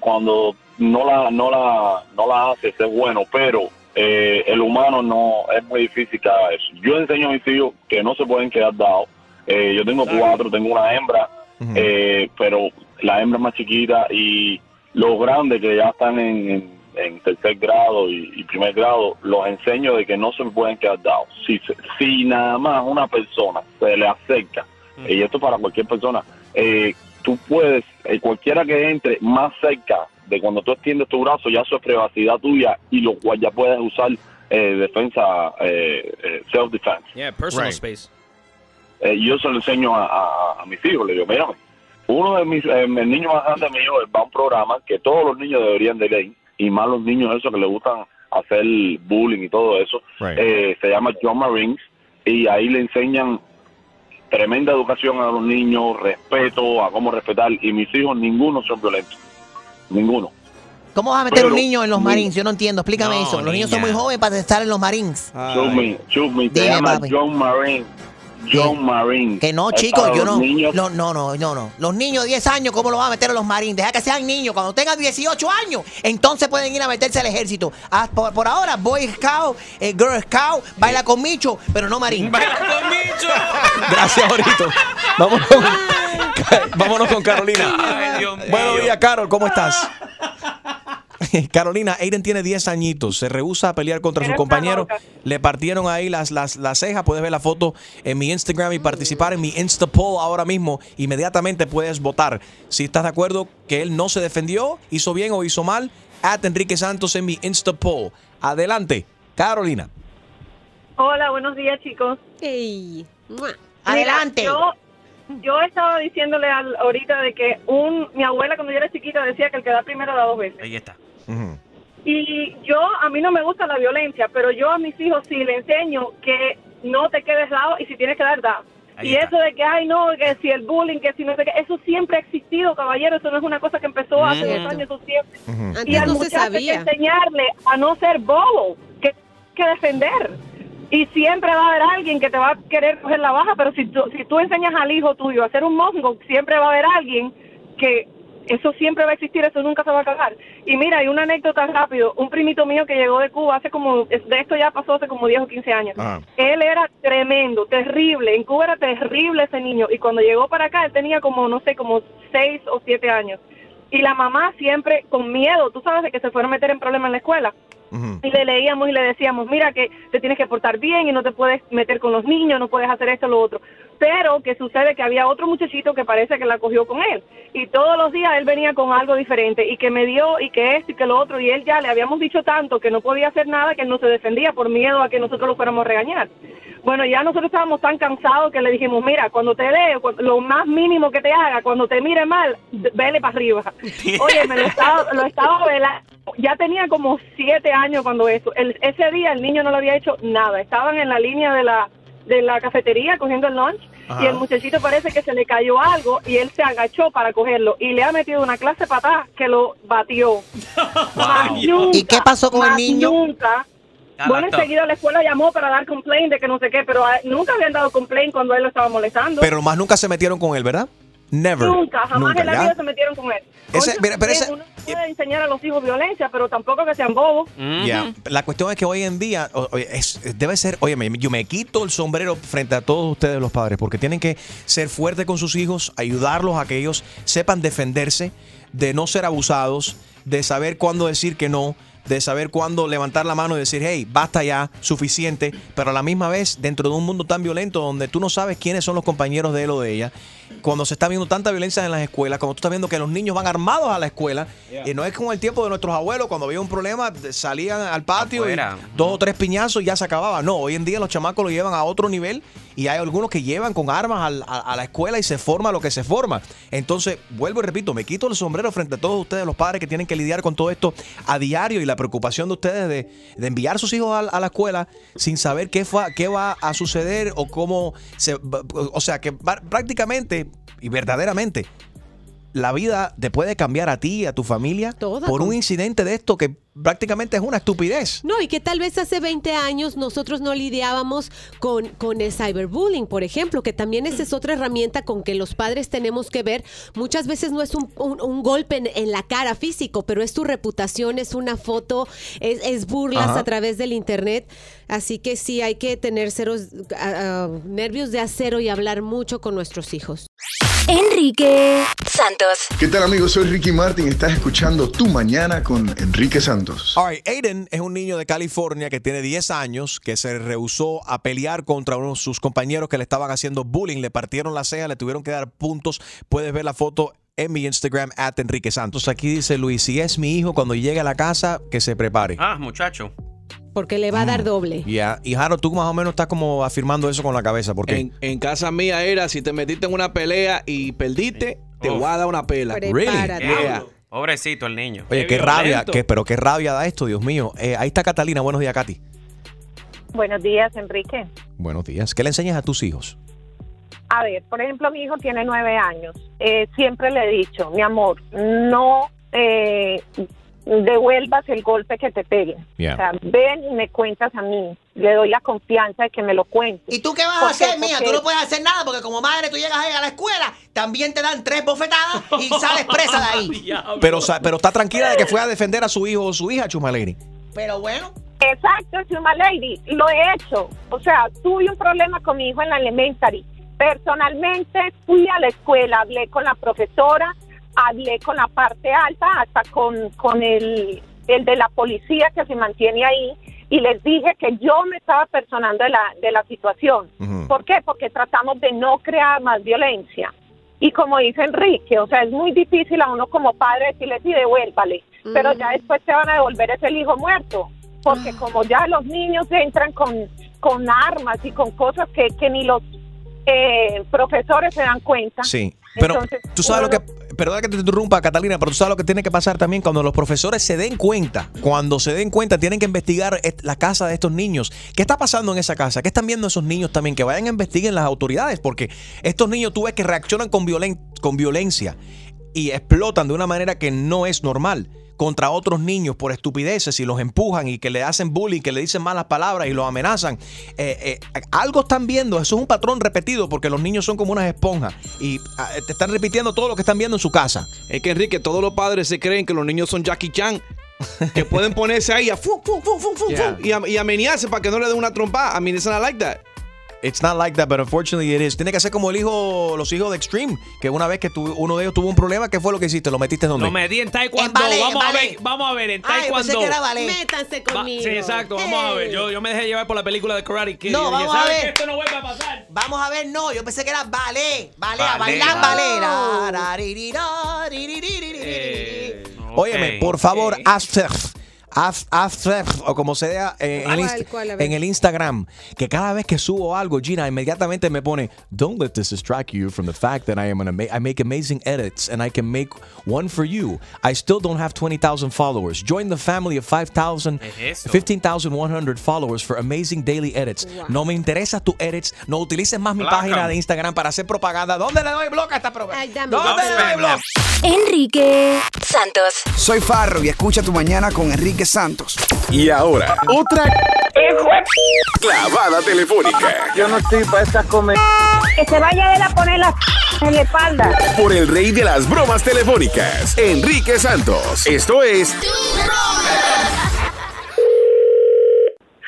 cuando no la no la no la haces es bueno, pero eh, el humano no es muy difícil que haga eso. Yo enseño a mis hijos que no se pueden quedar dados. Eh, yo tengo cuatro, tengo una hembra, eh, pero la hembra es más chiquita y los grandes que ya están en, en- en tercer grado y, y primer grado, los enseño de que no se pueden quedar dados. Si, se- si nada más una persona se le acerca, y esto para cualquier persona, eh, tú puedes, eh, cualquiera que entre más cerca de cuando tú extiendes tu brazo, ya eso es privacidad tuya y lo cual ya puedes usar eh, defensa, eh, eh, self-defense. Yeah, personal Right. space. Eh, yo se lo enseño a, a- a mis hijos. Le digo, mira, uno de mis, eh, el niño más grande mío va a un programa que todos los niños deberían de leer, y más los niños esos que le gustan hacer bullying y todo eso. Right. Eh, se llama John Marines, y ahí le enseñan tremenda educación a los niños, respeto, a cómo respetar, y mis hijos ninguno son violentos. Ninguno. ¿Cómo vas a meter Pero- un niño en los Marines? Yo no entiendo. Explícame No, eso. Los niños son muy jóvenes para estar en los Marines. Me, se Dime, llama. John Marine. John Marine. Que no, chicos, yo no, niños no. No, no, no, no. Los niños de 10 años, ¿cómo lo van a meter a los marines? Deja que sean niños. Cuando tengan 18 años, entonces pueden ir a meterse al ejército. Ah, por, por ahora, Boy Scout, eh, Girl Scout, baila con Micho, pero no marín. ¡Baila con Micho! [laughs] Gracias, Jorgito. Vámonos con, [laughs] vámonos con Carolina. Buenos días, Carol. ¿Cómo estás? [laughs] Carolina, Aiden tiene 10 añitos, se rehúsa a pelear contra una loca. le partieron ahí las, las, las cejas, puedes ver la foto en mi Instagram y participar en mi Insta poll ahora mismo, inmediatamente puedes votar si estás de acuerdo que él no se defendió, hizo bien o hizo mal, at Enrique Santos en mi Insta poll. Adelante, Carolina. Hola, buenos días, chicos. Adelante. Mira, yo, yo estaba diciéndole al- ahorita de que un mi abuela cuando yo era chiquita decía que el que da primero da dos veces. Ahí está. Y yo, a mí no me gusta la violencia, pero yo a mis hijos sí le enseño que no te quedes dado y si tienes que dar, da. Ahí y está. eso de que, ay, no, que si el bullying, que si no sé qué, eso siempre ha existido, caballero, eso no es una cosa que empezó hace Mm. 10 años, eso siempre. Antes y al no muchacho hay que enseñarle a no ser bobo, que que defender. Y siempre va a haber alguien que te va a querer coger la baja, pero si tú, si tú enseñas al hijo tuyo a ser un mongo, siempre va a haber alguien que eso siempre va a existir, eso nunca se va a acabar. Y mira, hay una anécdota rápido, un primito mío que llegó de Cuba hace como, de esto ya pasó hace como 10 o 15 años. Ah. Él era tremendo, terrible, en Cuba era terrible ese niño y cuando llegó para acá él tenía como, no sé, como 6 o 7 años. Y la mamá siempre con miedo, tú sabes, de que se fuera a meter en problemas en la escuela. Y le leíamos y le decíamos, mira que te tienes que portar bien y no te puedes meter con los niños, no puedes hacer esto o lo otro. Pero que sucede que había otro muchachito que parece que la cogió con él. Y todos los días él venía con algo diferente y que me dio y que esto y que lo otro. Y él ya le habíamos dicho tanto que no podía hacer nada que él no se defendía por miedo a que nosotros lo fuéramos a regañar. Bueno, ya nosotros estábamos tan cansados que le dijimos, mira, cuando te dé, lo más mínimo que te haga, cuando te mire mal, vele para arriba. [laughs] Oye, me lo estaba, lo estaba velando. Ya tenía como siete años cuando eso. El- ese día el niño no le había hecho nada. Estaban en la línea de la, de la cafetería cogiendo el lunch Ajá. y el muchachito parece que se le cayó algo y él se agachó para cogerlo y le ha metido una clase patada que lo batió. [laughs] Más nunca, ¿Y qué pasó con el niño? Nunca. Ah, Bueno, enseguida la escuela llamó para dar complaint de que no sé qué, pero a- nunca habían dado complaint cuando él lo estaba molestando. Pero más nunca se metieron con él, ¿verdad? Never. Nunca, jamás Nunca, en la ¿ya? vida se metieron con él. Ese- mira, pero ese- uno puede enseñar a los hijos violencia, pero tampoco que sean bobos. Ya, La cuestión es que hoy en día es- debe ser, oye, yo me quito el sombrero frente a todos ustedes los padres, porque tienen que ser fuertes con sus hijos, ayudarlos a que ellos sepan defenderse, de no ser abusados, de saber cuándo decir que no, de saber cuándo levantar la mano y decir, hey, basta ya, suficiente, pero a la misma vez, dentro de un mundo tan violento donde tú no sabes quiénes son los compañeros de él o de ella, cuando se está viendo tanta violencia en las escuelas, cuando tú estás viendo que los niños van armados a la escuela, y no es como el tiempo de nuestros abuelos, cuando había un problema, salían al patio Afuera. y dos o tres piñazos y ya se acababa. No, hoy en día los chamacos lo llevan a otro nivel y hay algunos que llevan con armas a, a la escuela y se forma lo que se forma. Entonces, vuelvo y repito, me quito el sombrero frente a todos ustedes, los padres que tienen que lidiar con todo esto a diario y la preocupación de ustedes de, de enviar a sus hijos a, a la escuela sin saber qué, fa- qué va a suceder o cómo se... O sea, que va- y verdaderamente la vida te puede cambiar a ti y a tu familia por un incidente de esto que prácticamente es una estupidez. No, y que tal vez hace 20 años nosotros no lidiábamos con, con el cyberbullying, por ejemplo, que también esa es otra herramienta con que los padres tenemos que ver. Muchas veces no es un, un- un golpe en, en la cara físico, pero es tu reputación, es una foto, es, es burlas Ajá. a través del internet. Así que sí, hay que tener ceros, ah, ah, nervios de acero y hablar mucho con nuestros hijos. Enrique Santos. ¿Qué tal amigos? Soy Ricky Martin. Estás escuchando Tu Mañana con Enrique Santos. All right, Aiden es un niño de California que tiene 10 años, que se rehusó a pelear contra uno de sus compañeros que le estaban haciendo bullying, le partieron la ceja, le tuvieron que dar puntos. Puedes ver la foto en mi Instagram, at Enrique Santos. Aquí dice Luis, si es mi hijo, cuando llegue a la casa, que se prepare. Ah, muchacho. Porque le va a dar doble. Ya, y Jaro, tú más o menos estás como afirmando eso con la cabeza, porque En, en casa mía era, si te metiste en una pelea y perdiste, te voy a dar una pela. Prepárate. Yeah. Pobrecito el niño. Oye, qué rabia, qué, pero qué rabia da esto, Dios mío. Eh, ahí está Catalina, buenos días, Katy. Buenos días, Enrique. Buenos días. ¿Qué le enseñas a tus hijos? A ver, por ejemplo, mi hijo tiene nueve años. Eh, siempre le he dicho, mi amor, no eh, devuelvas el golpe que te peguen. Yeah. O sea, ven y me cuentas a mí. Le doy la confianza de que me lo cuentes. ¿Y tú qué vas a ¿Por hacer? Porque- Tú no puedes hacer nada porque como madre tú llegas ahí a la escuela, también te dan tres bofetadas y sales presa de ahí. [laughs] Pero, sa- pero está tranquila de que fue a defender a su hijo o su hija, Chumaleni. Pero bueno. Exacto, Chuma Lady, lo he hecho. O sea, tuve un problema con mi hijo en la elementary. Personalmente fui a la escuela, hablé con la profesora, hablé con la parte alta, hasta con, con el, el de la policía que se mantiene ahí, y les dije que yo me estaba personando de la, de la situación. ¿Por qué? Porque tratamos de no crear más violencia. Y como dice Enrique, o sea, es muy difícil a uno como padre decirle, sí, devuélvale, pero ya después te van a devolver ese hijo muerto, porque como ya los niños entran con, con armas y con cosas que, que ni los eh, profesores se dan cuenta. Sí. Pero Entonces, tú sabes lo que, perdona que te interrumpa, Catalina, pero tú sabes lo que tiene que pasar también cuando los profesores se den cuenta, cuando se den cuenta, tienen que investigar est- la casa de estos niños. ¿Qué está pasando en esa casa? ¿Qué están viendo esos niños también? Que vayan a investiguen las autoridades, porque estos niños tú ves que reaccionan con, violen- con violencia y explotan de una manera que no es normal contra otros niños por estupideces y los empujan y que le hacen bullying, que le dicen malas palabras y los amenazan. Eh, eh, algo están viendo, eso es un patrón repetido porque los niños son como unas esponjas y ah, te están repitiendo todo lo que están viendo en su casa. Es que Enrique, todos los padres se creen que los niños son Jackie Chan. Que pueden ponerse ahí a fu, fu, fu, [laughs] Yeah. y, a, y a menearse para que no le den una trompa. I mean, it's not like that. It's not like that, but unfortunately it is. Tiene que ser como el hijo, los hijos de Extreme, que una vez que tu- uno de ellos tuvo un problema, ¿qué fue lo que hiciste? ¿Lo metiste donde? Lo metí en taekwondo. En ballet, vamos en a ver, vamos a ver, en Ay, taekwondo. pensé que era ballet. Métanse Va- conmigo. sí, exacto, vamos a ver. Yo, yo me dejé llevar por la película de Karate Kid. No, dije, vamos a ¿sabes ver. que esto no vuelve a pasar? Vamos a ver, no, yo pensé que era ballet, ballet, a bailar ballet. Óyeme, por favor, af- after, o como sea en, el, ¿Cuál, inst- cuál? A ver. en el Instagram, que cada vez que subo algo, Gina inmediatamente me pone, don't let this distract you from the fact that I am an ama- I make amazing edits and I can make one for you. I still don't have 20,000 followers. Join the family of 5,000, Es eso. 15,100 followers for amazing daily edits. No me interesas tus edits, no utilices más mi página 'em. de Instagram para hacer propaganda. ¿Dónde le doy bloque a esta propaganda? ¿Dónde le doy bloque? Enrique Santos. Soy Farro y escucha tu mañana con Enrique Santos. Y ahora, otra clavada telefónica. Yo no estoy para estas comer. Que se vaya él a poner la En la espalda. Por el rey de las bromas telefónicas, Enrique Santos. Esto es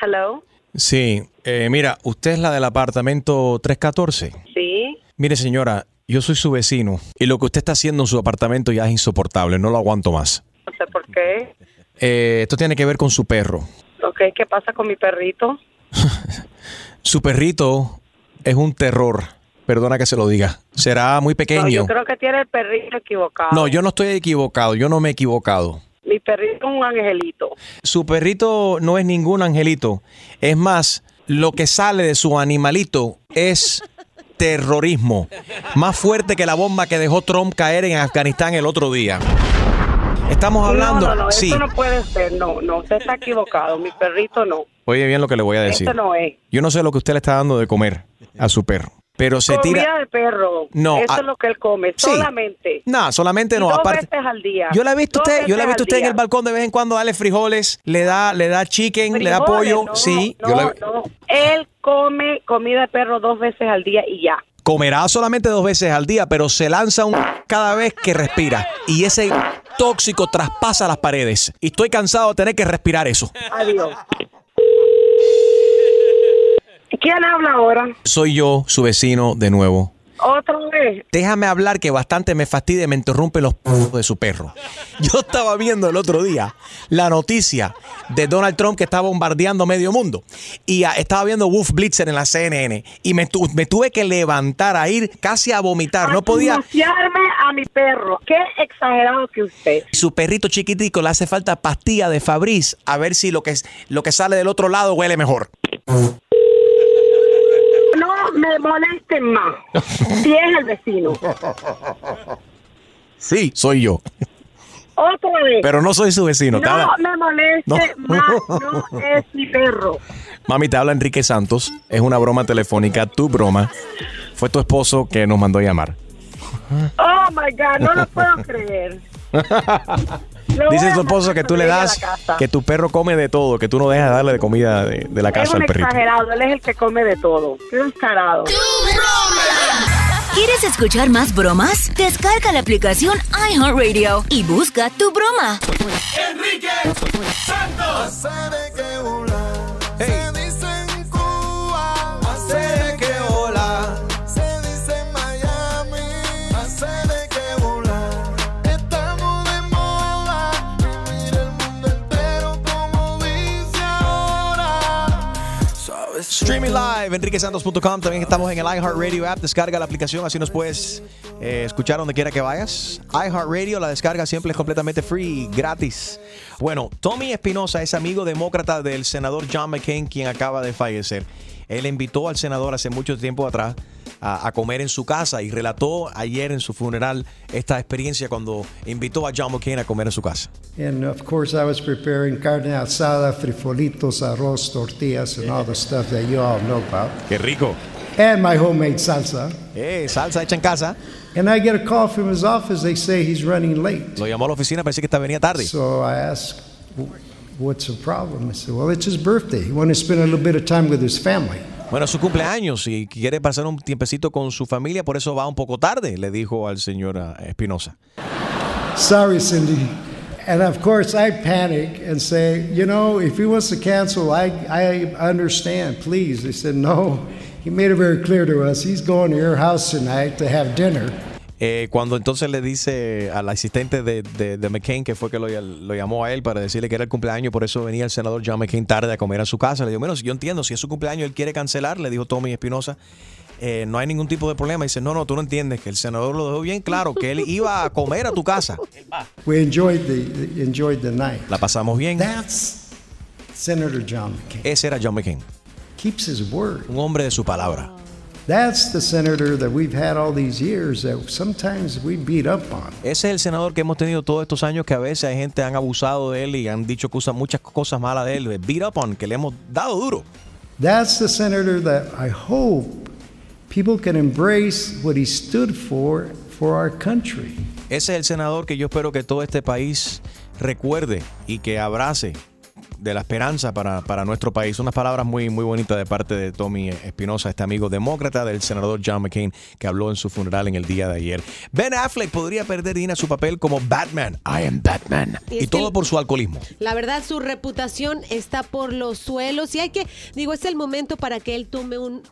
Hello. Sí, eh, mira, usted es la del apartamento 314. Sí. Mire, señora, yo soy su vecino y lo que usted está haciendo en su apartamento ya es insoportable, no lo aguanto más. No sé por qué. Eh, esto tiene que ver con su perro. Ok, ¿qué pasa con mi perrito? [laughs] Su perrito es un terror, perdona que se lo diga. Será muy No, pequeño. yo creo que tiene el perrito equivocado. No, yo no estoy equivocado, yo no me he equivocado. Mi perrito es un angelito. Su perrito no es ningún angelito. Es más, lo que sale de su animalito es terrorismo. Más fuerte que la bomba que dejó Trump caer en Afganistán el otro día. Estamos hablando... No, no, no, sí. eso no puede ser. No, no, usted está equivocado. Mi perrito no. Oye bien lo que le voy a decir. Eso no es. Yo no sé lo que usted le está dando de comer a su perro, pero se Comida tira... de perro. No, Eso es lo que él come. sí. Solamente. No, solamente no, dos aparte... veces al día. Yo la he visto Dos usted, yo la he visto usted en el balcón de vez en cuando darle frijoles, le da, le da chicken, le da pollo, no, sí. No, yo la- no. Él come comida de perro dos veces al día y ya. comerá solamente dos veces al día, pero se lanza un cada vez que respira. Y ese tóxico traspasa las paredes. Y estoy cansado de tener que respirar eso. Adiós. ¿Quién habla ahora? Soy yo, su vecino, de nuevo. Otra vez. Déjame hablar que bastante me fastidia y me interrumpe los p de su perro. [laughs] Yo estaba viendo el otro día la noticia de Donald Trump que está bombardeando medio mundo. Y estaba viendo Wolf Blitzer en la CNN. Y me, tu- me tuve que levantar a ir casi a vomitar. No podía. A mi perro. Qué exagerado que usted. Su perrito chiquitico le hace falta pastilla de Fabriz a ver si lo que, lo que sale del otro lado huele mejor. Me molesten más. [laughs] Si es el vecino. Sí, soy yo. Otra vez. Pero no soy su vecino. No habla- me moleste No. más. No es mi perro. Mami, te habla Enrique Santos. Es una broma telefónica, tu broma. Fue tu esposo que nos mandó a llamar. Oh my God, no lo puedo creer. [laughs] Dice a esposo que tú le das, que tu perro come de todo, que tú no dejas de darle de comida de, de la Es casa un al perrito. exagerado, él es el que come de todo. Qué descarado. ¿Quieres escuchar más bromas? Descarga la aplicación iHeartRadio y busca tu broma. Enrique Santos. Streaming live, enriquesantos.com. También estamos en el iHeartRadio app. Descarga la aplicación, así nos puedes eh, escuchar donde quiera que vayas. iHeartRadio, la descarga siempre es completamente free, gratis. Bueno, Tommy Espinosa es amigo demócrata del senador John McCain, quien acaba de fallecer. Él invitó al senador hace mucho tiempo atrás a, a comer en su casa y relató ayer en su funeral esta experiencia cuando invitó a John McCain a comer en su casa. And of course, I was preparing carne asada, frijolitos, arroz, tortillas, and all the stuff that you all know about. ¡Qué rico! And my homemade salsa. Eh, salsa hecha en casa. And I get a call from his office. They say he's running late. Lo llamó a la oficina, parece que esta venía tarde. So I asked, "W- What's the problem? I said, Well, it's his birthday. He wanted to spend a little bit of time with his family. Bueno, su cumpleaños y quiere pasar un tiempecito con su familia, por eso va un poco tarde, le dijo al señor ah, Espinosa. Sorry, Cindy. And of course, I panic and say, You know, if he wants to cancel, I, I understand. Please. They said, No. He made it very clear to us. He's going to your house tonight to have dinner. Eh, cuando entonces le dice al asistente de, de- de McCain, que fue que lo, lo llamó a él para decirle que era el cumpleaños, por eso venía el senador John McCain tarde a comer a su casa. Le dijo, bueno, si yo entiendo, si es su cumpleaños, él quiere cancelar, le dijo Tommy Espinosa. eh, no hay ningún tipo de problema. dice, no, no, tú no entiendes, que el senador lo dejó bien claro, que él iba a comer a tu casa. We enjoyed the, enjoyed the night. La pasamos bien. That's Senator John McCain. Ese era John McCain. Keeps his word. Un hombre de su palabra. Ese es el senador que hemos tenido todos estos años que a veces hay gente han abusado de él y han dicho cosas, muchas cosas malas de él, beat up on, que le hemos dado duro. That's the senator that I hope people can embrace what he stood for for our country. Ese es el senador que yo espero que todo este país recuerde y que abrace de la esperanza para, para nuestro país. Unas palabras muy, muy bonitas de parte de Tommy Espinosa, este amigo demócrata del senador John McCain, que habló en su funeral en el día de ayer. Ben Affleck podría perder Dina su papel como Batman. I am Batman. Y Y, todo por su alcoholismo. La verdad, su reputación está por los suelos y hay que, digo, es el momento para que él tome un,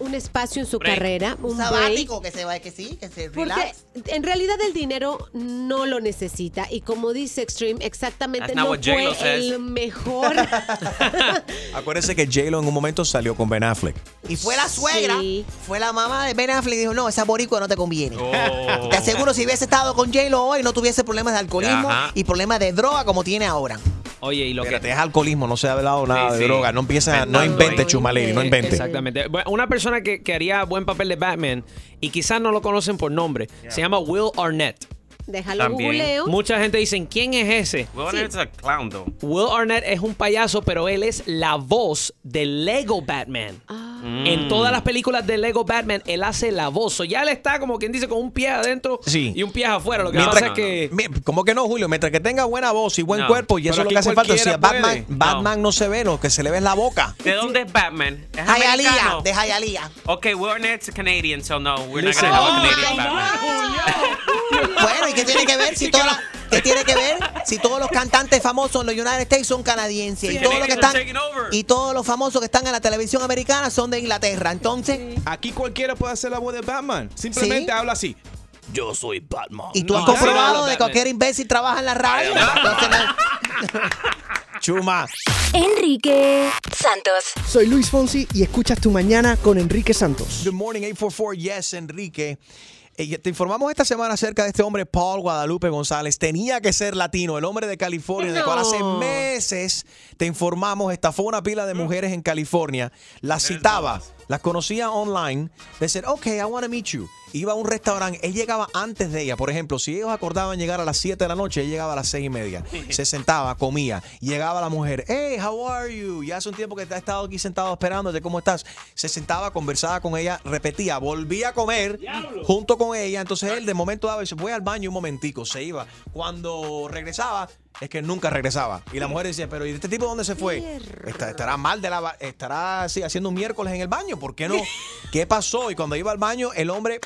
un espacio en su Break. carrera, un Un break. sabático que se va, que sí, que se Porque relax. en realidad el dinero no lo necesita y como dice Extreme, exactamente no fue el says. mejor. [laughs] Acuérdense que J-Lo en un momento salió con Ben Affleck. Y fue la suegra, Sí. fue la mamá de Ben Affleck y dijo, no, esa boricua no te conviene. Oh. Te aseguro, si hubiese estado con J-Lo hoy, no tuviese problemas de alcoholismo Ajá. y problemas de droga como tiene ahora. Oye, y lo Espérate, es alcoholismo, no se ha hablado nada Sí, de sí. droga. No empieza, no invente, ahí. Chumalady, no invente. Exactamente. Bueno, Una persona que, que haría buen papel de Batman y quizás no lo conocen por nombre, se llama Will Arnett. Déjalo googleo. Mucha gente dice, ¿quién es ese? Well, it's a clown, though. Will Arnett es un payaso, pero él es la voz del Lego Batman. Mm. En todas las películas de Lego Batman, él hace la voz. So, ya él está como quien dice con un pie adentro Sí. y un pie afuera. Lo que Mientras pasa es que... Mi- ¿Cómo que no, Julio? Mientras que tenga buena voz y buen No, cuerpo, y eso es lo que hace falta. Si cualquiera a Batman. Batman no. se ve, lo que se le ve es la boca. ¿De dónde es Batman? ¿Es Hialeah, de Hialeah. Okay, we're not Canadian, so no, we're Listen. not gonna have a Oh, Canadian Batman. Bueno, ¿y qué tiene que ver si [laughs] toda la- ¿Qué tiene que ver si todos los cantantes famosos en los United States son canadienses Sí, y todos los que están taking over. y todos los famosos que están en la televisión americana son de Inglaterra? Entonces, Aquí cualquiera puede hacer la voz de Batman. Simplemente ¿Sí? habla así. Yo soy Batman. y tú has comprobado de cualquier imbécil trabaja en la radio. Entonces, no- [laughs] Chuma. Enrique Santos. Soy Luis Fonsi y escuchas tu mañana con Enrique Santos. Good morning, 844 Yes, Enrique. Eh, te informamos esta semana acerca de este hombre, Paul Guadalupe González. Tenía que ser latino, el hombre de California, de cual hace meses te informamos, estafó una pila de mujeres en California, las citaba, las conocía online, decir, ok, I want to meet you. Iba a un restaurante, él llegaba antes de ella. Por ejemplo, si ellos acordaban llegar a las 7 de la noche, él llegaba a las 6 y media. [laughs] Se sentaba, comía. Llegaba la mujer, hey, how are you? Ya hace un tiempo que te has estado aquí sentado esperándote, ¿cómo estás? Se sentaba, conversaba con ella, repetía, volvía a comer junto con ella. Entonces él de momento daba y dice, voy al baño un momentico, se iba. Cuando regresaba, es que nunca regresaba. Y la mujer decía, pero ¿y este tipo dónde se fue? Está- estará mal de la estará así haciendo un miércoles en el baño, ¿por qué no? ¿Qué pasó? Y cuando iba al baño, el hombre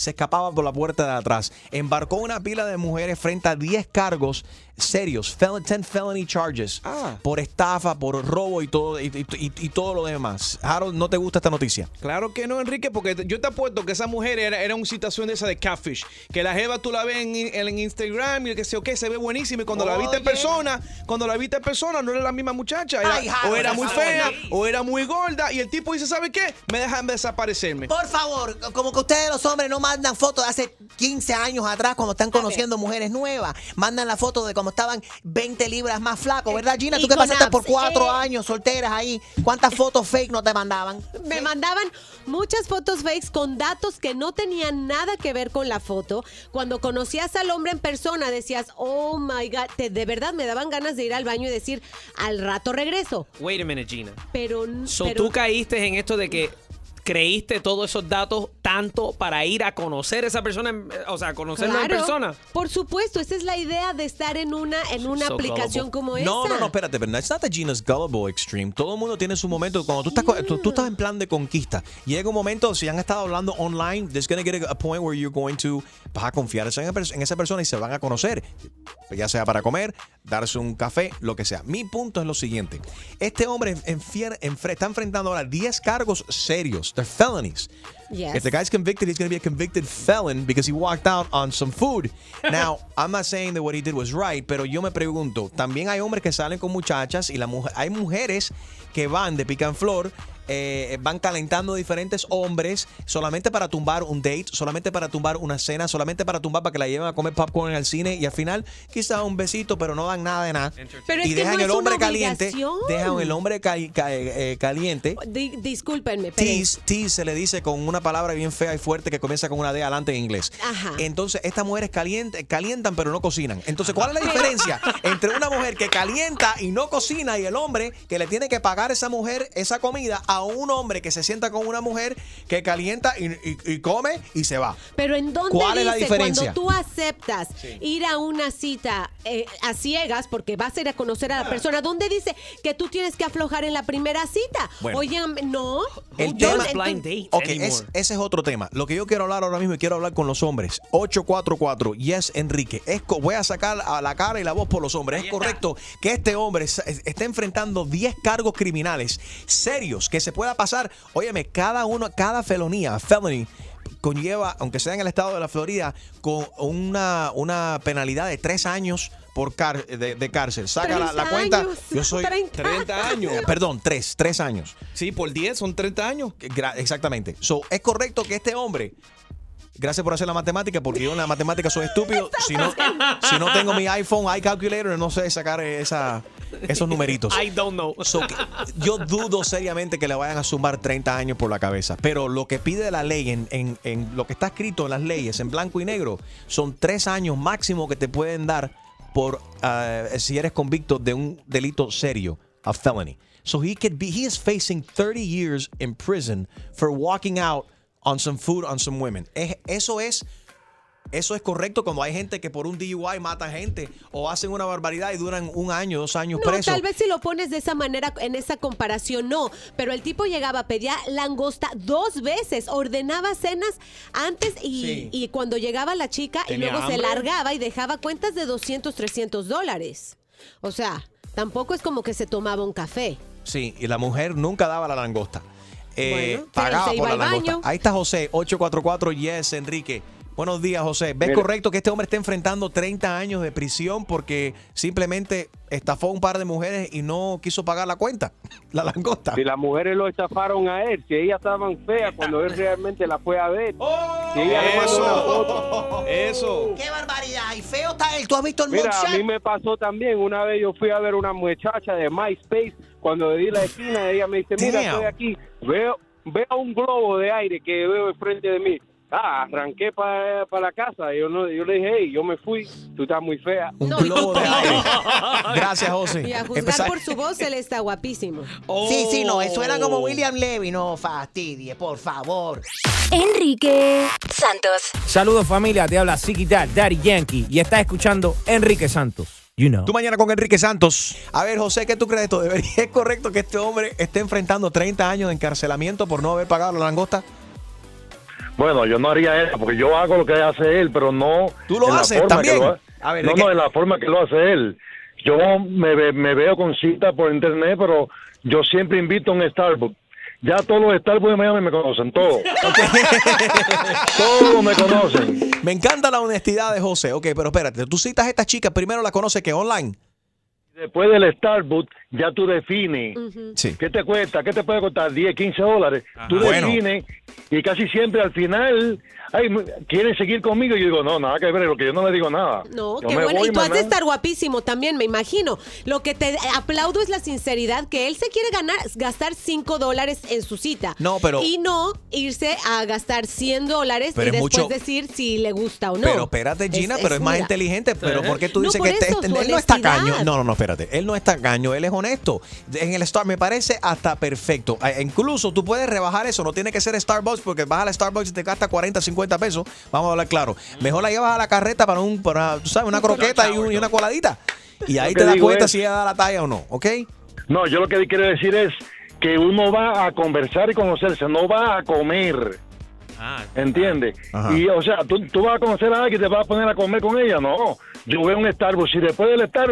se escapaba por la puerta de atrás. Embarcó una pila de mujeres frente a 10 cargos serios, fel- 10 felony charges, por estafa, por robo y todo, y, y- y- y todo lo demás. Harold, ¿no te gusta esta noticia? Claro que no, Enrique, porque yo te apuesto que esa mujer era, era una situación de esa de catfish. Que la jeva tú la ves en, en Instagram y que sé, ok, se ve buenísima. Y cuando la viste en persona, cuando la viste en persona, no era la misma muchacha. Era- Ay, Harold, o era muy fea, o era muy gorda. Y el tipo dice, ¿sabe qué? Me dejan desaparecerme. Por favor, como que ustedes los hombres no mandan fotos de hace 15 años atrás cuando están conociendo mujeres nuevas. Mandan la foto de cuando estaban 20 libras más flacos, ¿verdad, Gina? Tú que pasaste por cuatro Eh. años solteras ahí. ¿Cuántas fotos fake no te mandaban? Me mandaban muchas fotos fakes con datos que no tenían nada que ver con la foto. Cuando conocías al hombre en persona decías, oh my God, te- de verdad me daban ganas de ir al baño y decir, al rato regreso. Wait a minute, Gina. Pero, So pero tú caíste en esto de que creíste todos esos datos tanto para ir a conocer a esa persona, en- o sea, conocerla en Claro, persona. Por supuesto, esa es la idea de estar en una, en una So aplicación gullible. como esa. No, no, no, espérate, pero it's not that Gina's gullible extreme. Todo el mundo tiene su momento. Cuando tú estás, tú, tú estás en plan de conquista, llega un momento, si han estado hablando online, there's gonna get a, a point where you're going to, vas a confiar en en esa persona y se van a conocer. Ya sea para comer, darse un café, lo que sea. Mi punto es lo siguiente. Este hombre enfier- enfre- está enfrentando ahora 10 cargos serios. They're felonies. Yes. If the guy's convicted, he's going to be a convicted felon because he walked out on some food. [laughs] Now, I'm not saying that what he did was right, pero yo me pregunto, también hay hombres que salen con muchachas y la mujer, hay mujeres que van de pica en flor, eh, van calentando diferentes hombres solamente para tumbar un date, solamente para tumbar una cena, solamente para tumbar para que la lleven a comer popcorn al cine y al final quizás un besito, pero no dan nada de nada. Pero es y que dejan no el es hombre una caliente, dejan el hombre ca- ca- eh, caliente. Di- discúlpenme, pero... Tease, tease se le dice con una palabra bien fea y fuerte que comienza con una D adelante en inglés. Ajá. Entonces, estas mujeres caliente, calientan pero no cocinan. Entonces, ¿cuál es la diferencia [laughs] entre una mujer que calienta y no cocina y el hombre que le tiene que pagar a esa mujer esa comida a a un hombre que se sienta con una mujer que calienta y, y- y come y se va. Pero ¿en dónde ¿Cuál es dice la diferencia? cuando tú aceptas ir a una cita eh, a ciegas porque vas a ir a conocer a la persona? ¿Dónde dice que tú tienes que aflojar en la primera cita? Bueno. Oye, no. El tema, Ok, es- ese es otro tema. Lo que yo quiero hablar ahora mismo y quiero hablar con los hombres. 844, yes, Enrique. Es voy a sacar a la cara y la voz por los hombres. Es correcto que este hombre es- es- está enfrentando 10 cargos criminales serios que se pueda pasar. Óyeme, cada uno, cada felonía, felony, conlleva, aunque sea en el estado de la Florida, con una, una penalidad de tres años por car- de, de cárcel. Saca la, la 30 cuenta. años, Yo soy 30 [laughs] años. Eh, Perdón, tres, tres años. Sí, por 10 son 30 años. Exactamente. So, es correcto que este hombre. Gracias por hacer la matemática, porque yo en la matemática soy estúpido. [laughs] Si no, si no tengo mi iPhone, iCalculator, no sé sacar esa, esos numeritos. I don't know. So, yo dudo seriamente que le vayan a sumar 30 años por la cabeza. Pero lo que pide la ley, en, en- en lo que está escrito en las leyes, en blanco y negro, son tres años máximo que te pueden dar por ah, si eres convicto de un delito serio, a felony. So he could be, he is facing 30 years in prison for walking out on some food on some women. Es- eso es eso es correcto cuando hay gente que por un DUI mata gente o hacen una barbaridad y duran un año, dos años No, presos. tal vez si lo pones de esa manera, en esa comparación, no. Pero el tipo llegaba, pedía langosta dos veces, ordenaba cenas antes y, Sí. y cuando llegaba la chica y ¿Tenía luego se largaba y dejaba cuentas de 200, 300 dólares. O sea, tampoco es como que se tomaba un café. Sí, y la mujer nunca daba la langosta. Eh, Bueno, pagaba por la langosta. baño. Ahí está José, 844 Yes, Enrique. Buenos días, José. ¿Ves Mira. correcto que este hombre está enfrentando 30 años de prisión porque simplemente estafó a un par de mujeres y no quiso pagar la cuenta? [laughs] La langosta. Si las mujeres lo estafaron a él, si ellas estaban feas cuando él realmente la fue a ver. si ella una foto. Eso. ¡Qué barbaridad! Y feo está él. ¿Tú has visto el Mira, a mí me pasó también. Una vez yo fui a ver una muchacha de MySpace. Cuando le di la esquina, ella me dice, mira, Damn. estoy aquí. Veo, veo un globo de aire que veo enfrente de mí. Ah, arranqué para la casa. Yo, no, yo le dije, hey, yo me fui. Tú estás muy fea. Un globo de aire. [laughs] Gracias, José. Y a juzgar Empezar- por su voz, él está guapísimo. Sí, sí, no. Eso era Oh. como William Levy. No fastidie, por favor. Enrique Santos. Saludos familia, te habla Dad, Daddy Yankee y estás escuchando Enrique Santos. You know. Tú mañana con Enrique Santos. A ver, José, ¿qué tú crees de esto? ¿Debería, [laughs] ¿Es correcto que este hombre esté enfrentando 30 años de encarcelamiento por no haber pagado la langosta? Bueno, yo no haría eso, porque yo hago lo que hace él, pero no. ¿Tú lo haces también? que lo ha- A ver, no, no, de la forma que lo hace él. Yo me, me veo con cita por internet, pero yo siempre invito a un Starbucks. Ya todos los Starbucks de Miami me conocen, todos. [laughs] [laughs] todos me conocen. Me encanta la honestidad de José. Ok, pero espérate, tú citas a esta chica, primero la conoces que online. Después del Starbucks, ya tú defines. Sí. ¿Qué te cuesta? ¿Qué te puede costar? 10, 15 dólares. Tú Bueno. defines y casi siempre al final, ay, quieren seguir conmigo. Y yo digo, no, nada que ver, porque yo no le digo nada. No, Yo qué bueno. Y tú has de estar guapísimo también, me imagino. Lo que te aplaudo es la sinceridad que él se quiere ganar, gastar 5 dólares en su cita. No, pero- Y no irse a gastar 100 dólares y es después mucho- decir si le gusta o no. Pero espérate, Gina, pero es más mira. inteligente. Pero ¿por qué tú No, dices que este- él no está caño? No, no, no, espérate. Él no está caño, él es honesto. En el Star me parece hasta perfecto. Eh, Incluso tú puedes rebajar eso, no tiene que ser Starbucks porque vas a la Starbucks y te gasta 40, 50 pesos. Vamos a hablar claro. Mejor la llevas a la carreta para un, para, tú sabes, una croqueta y, un- y una coladita. Y ahí te das cuenta es- si ella da la talla o no, ¿ok? No, yo lo que quiero decir es que uno va a conversar y conocerse, no va a comer. ¿Entiendes? Ajá. Y, o sea, tú, tú vas a conocer a alguien y te vas a poner a comer con ella. No, yo veo un Starbucks y después del Starbucks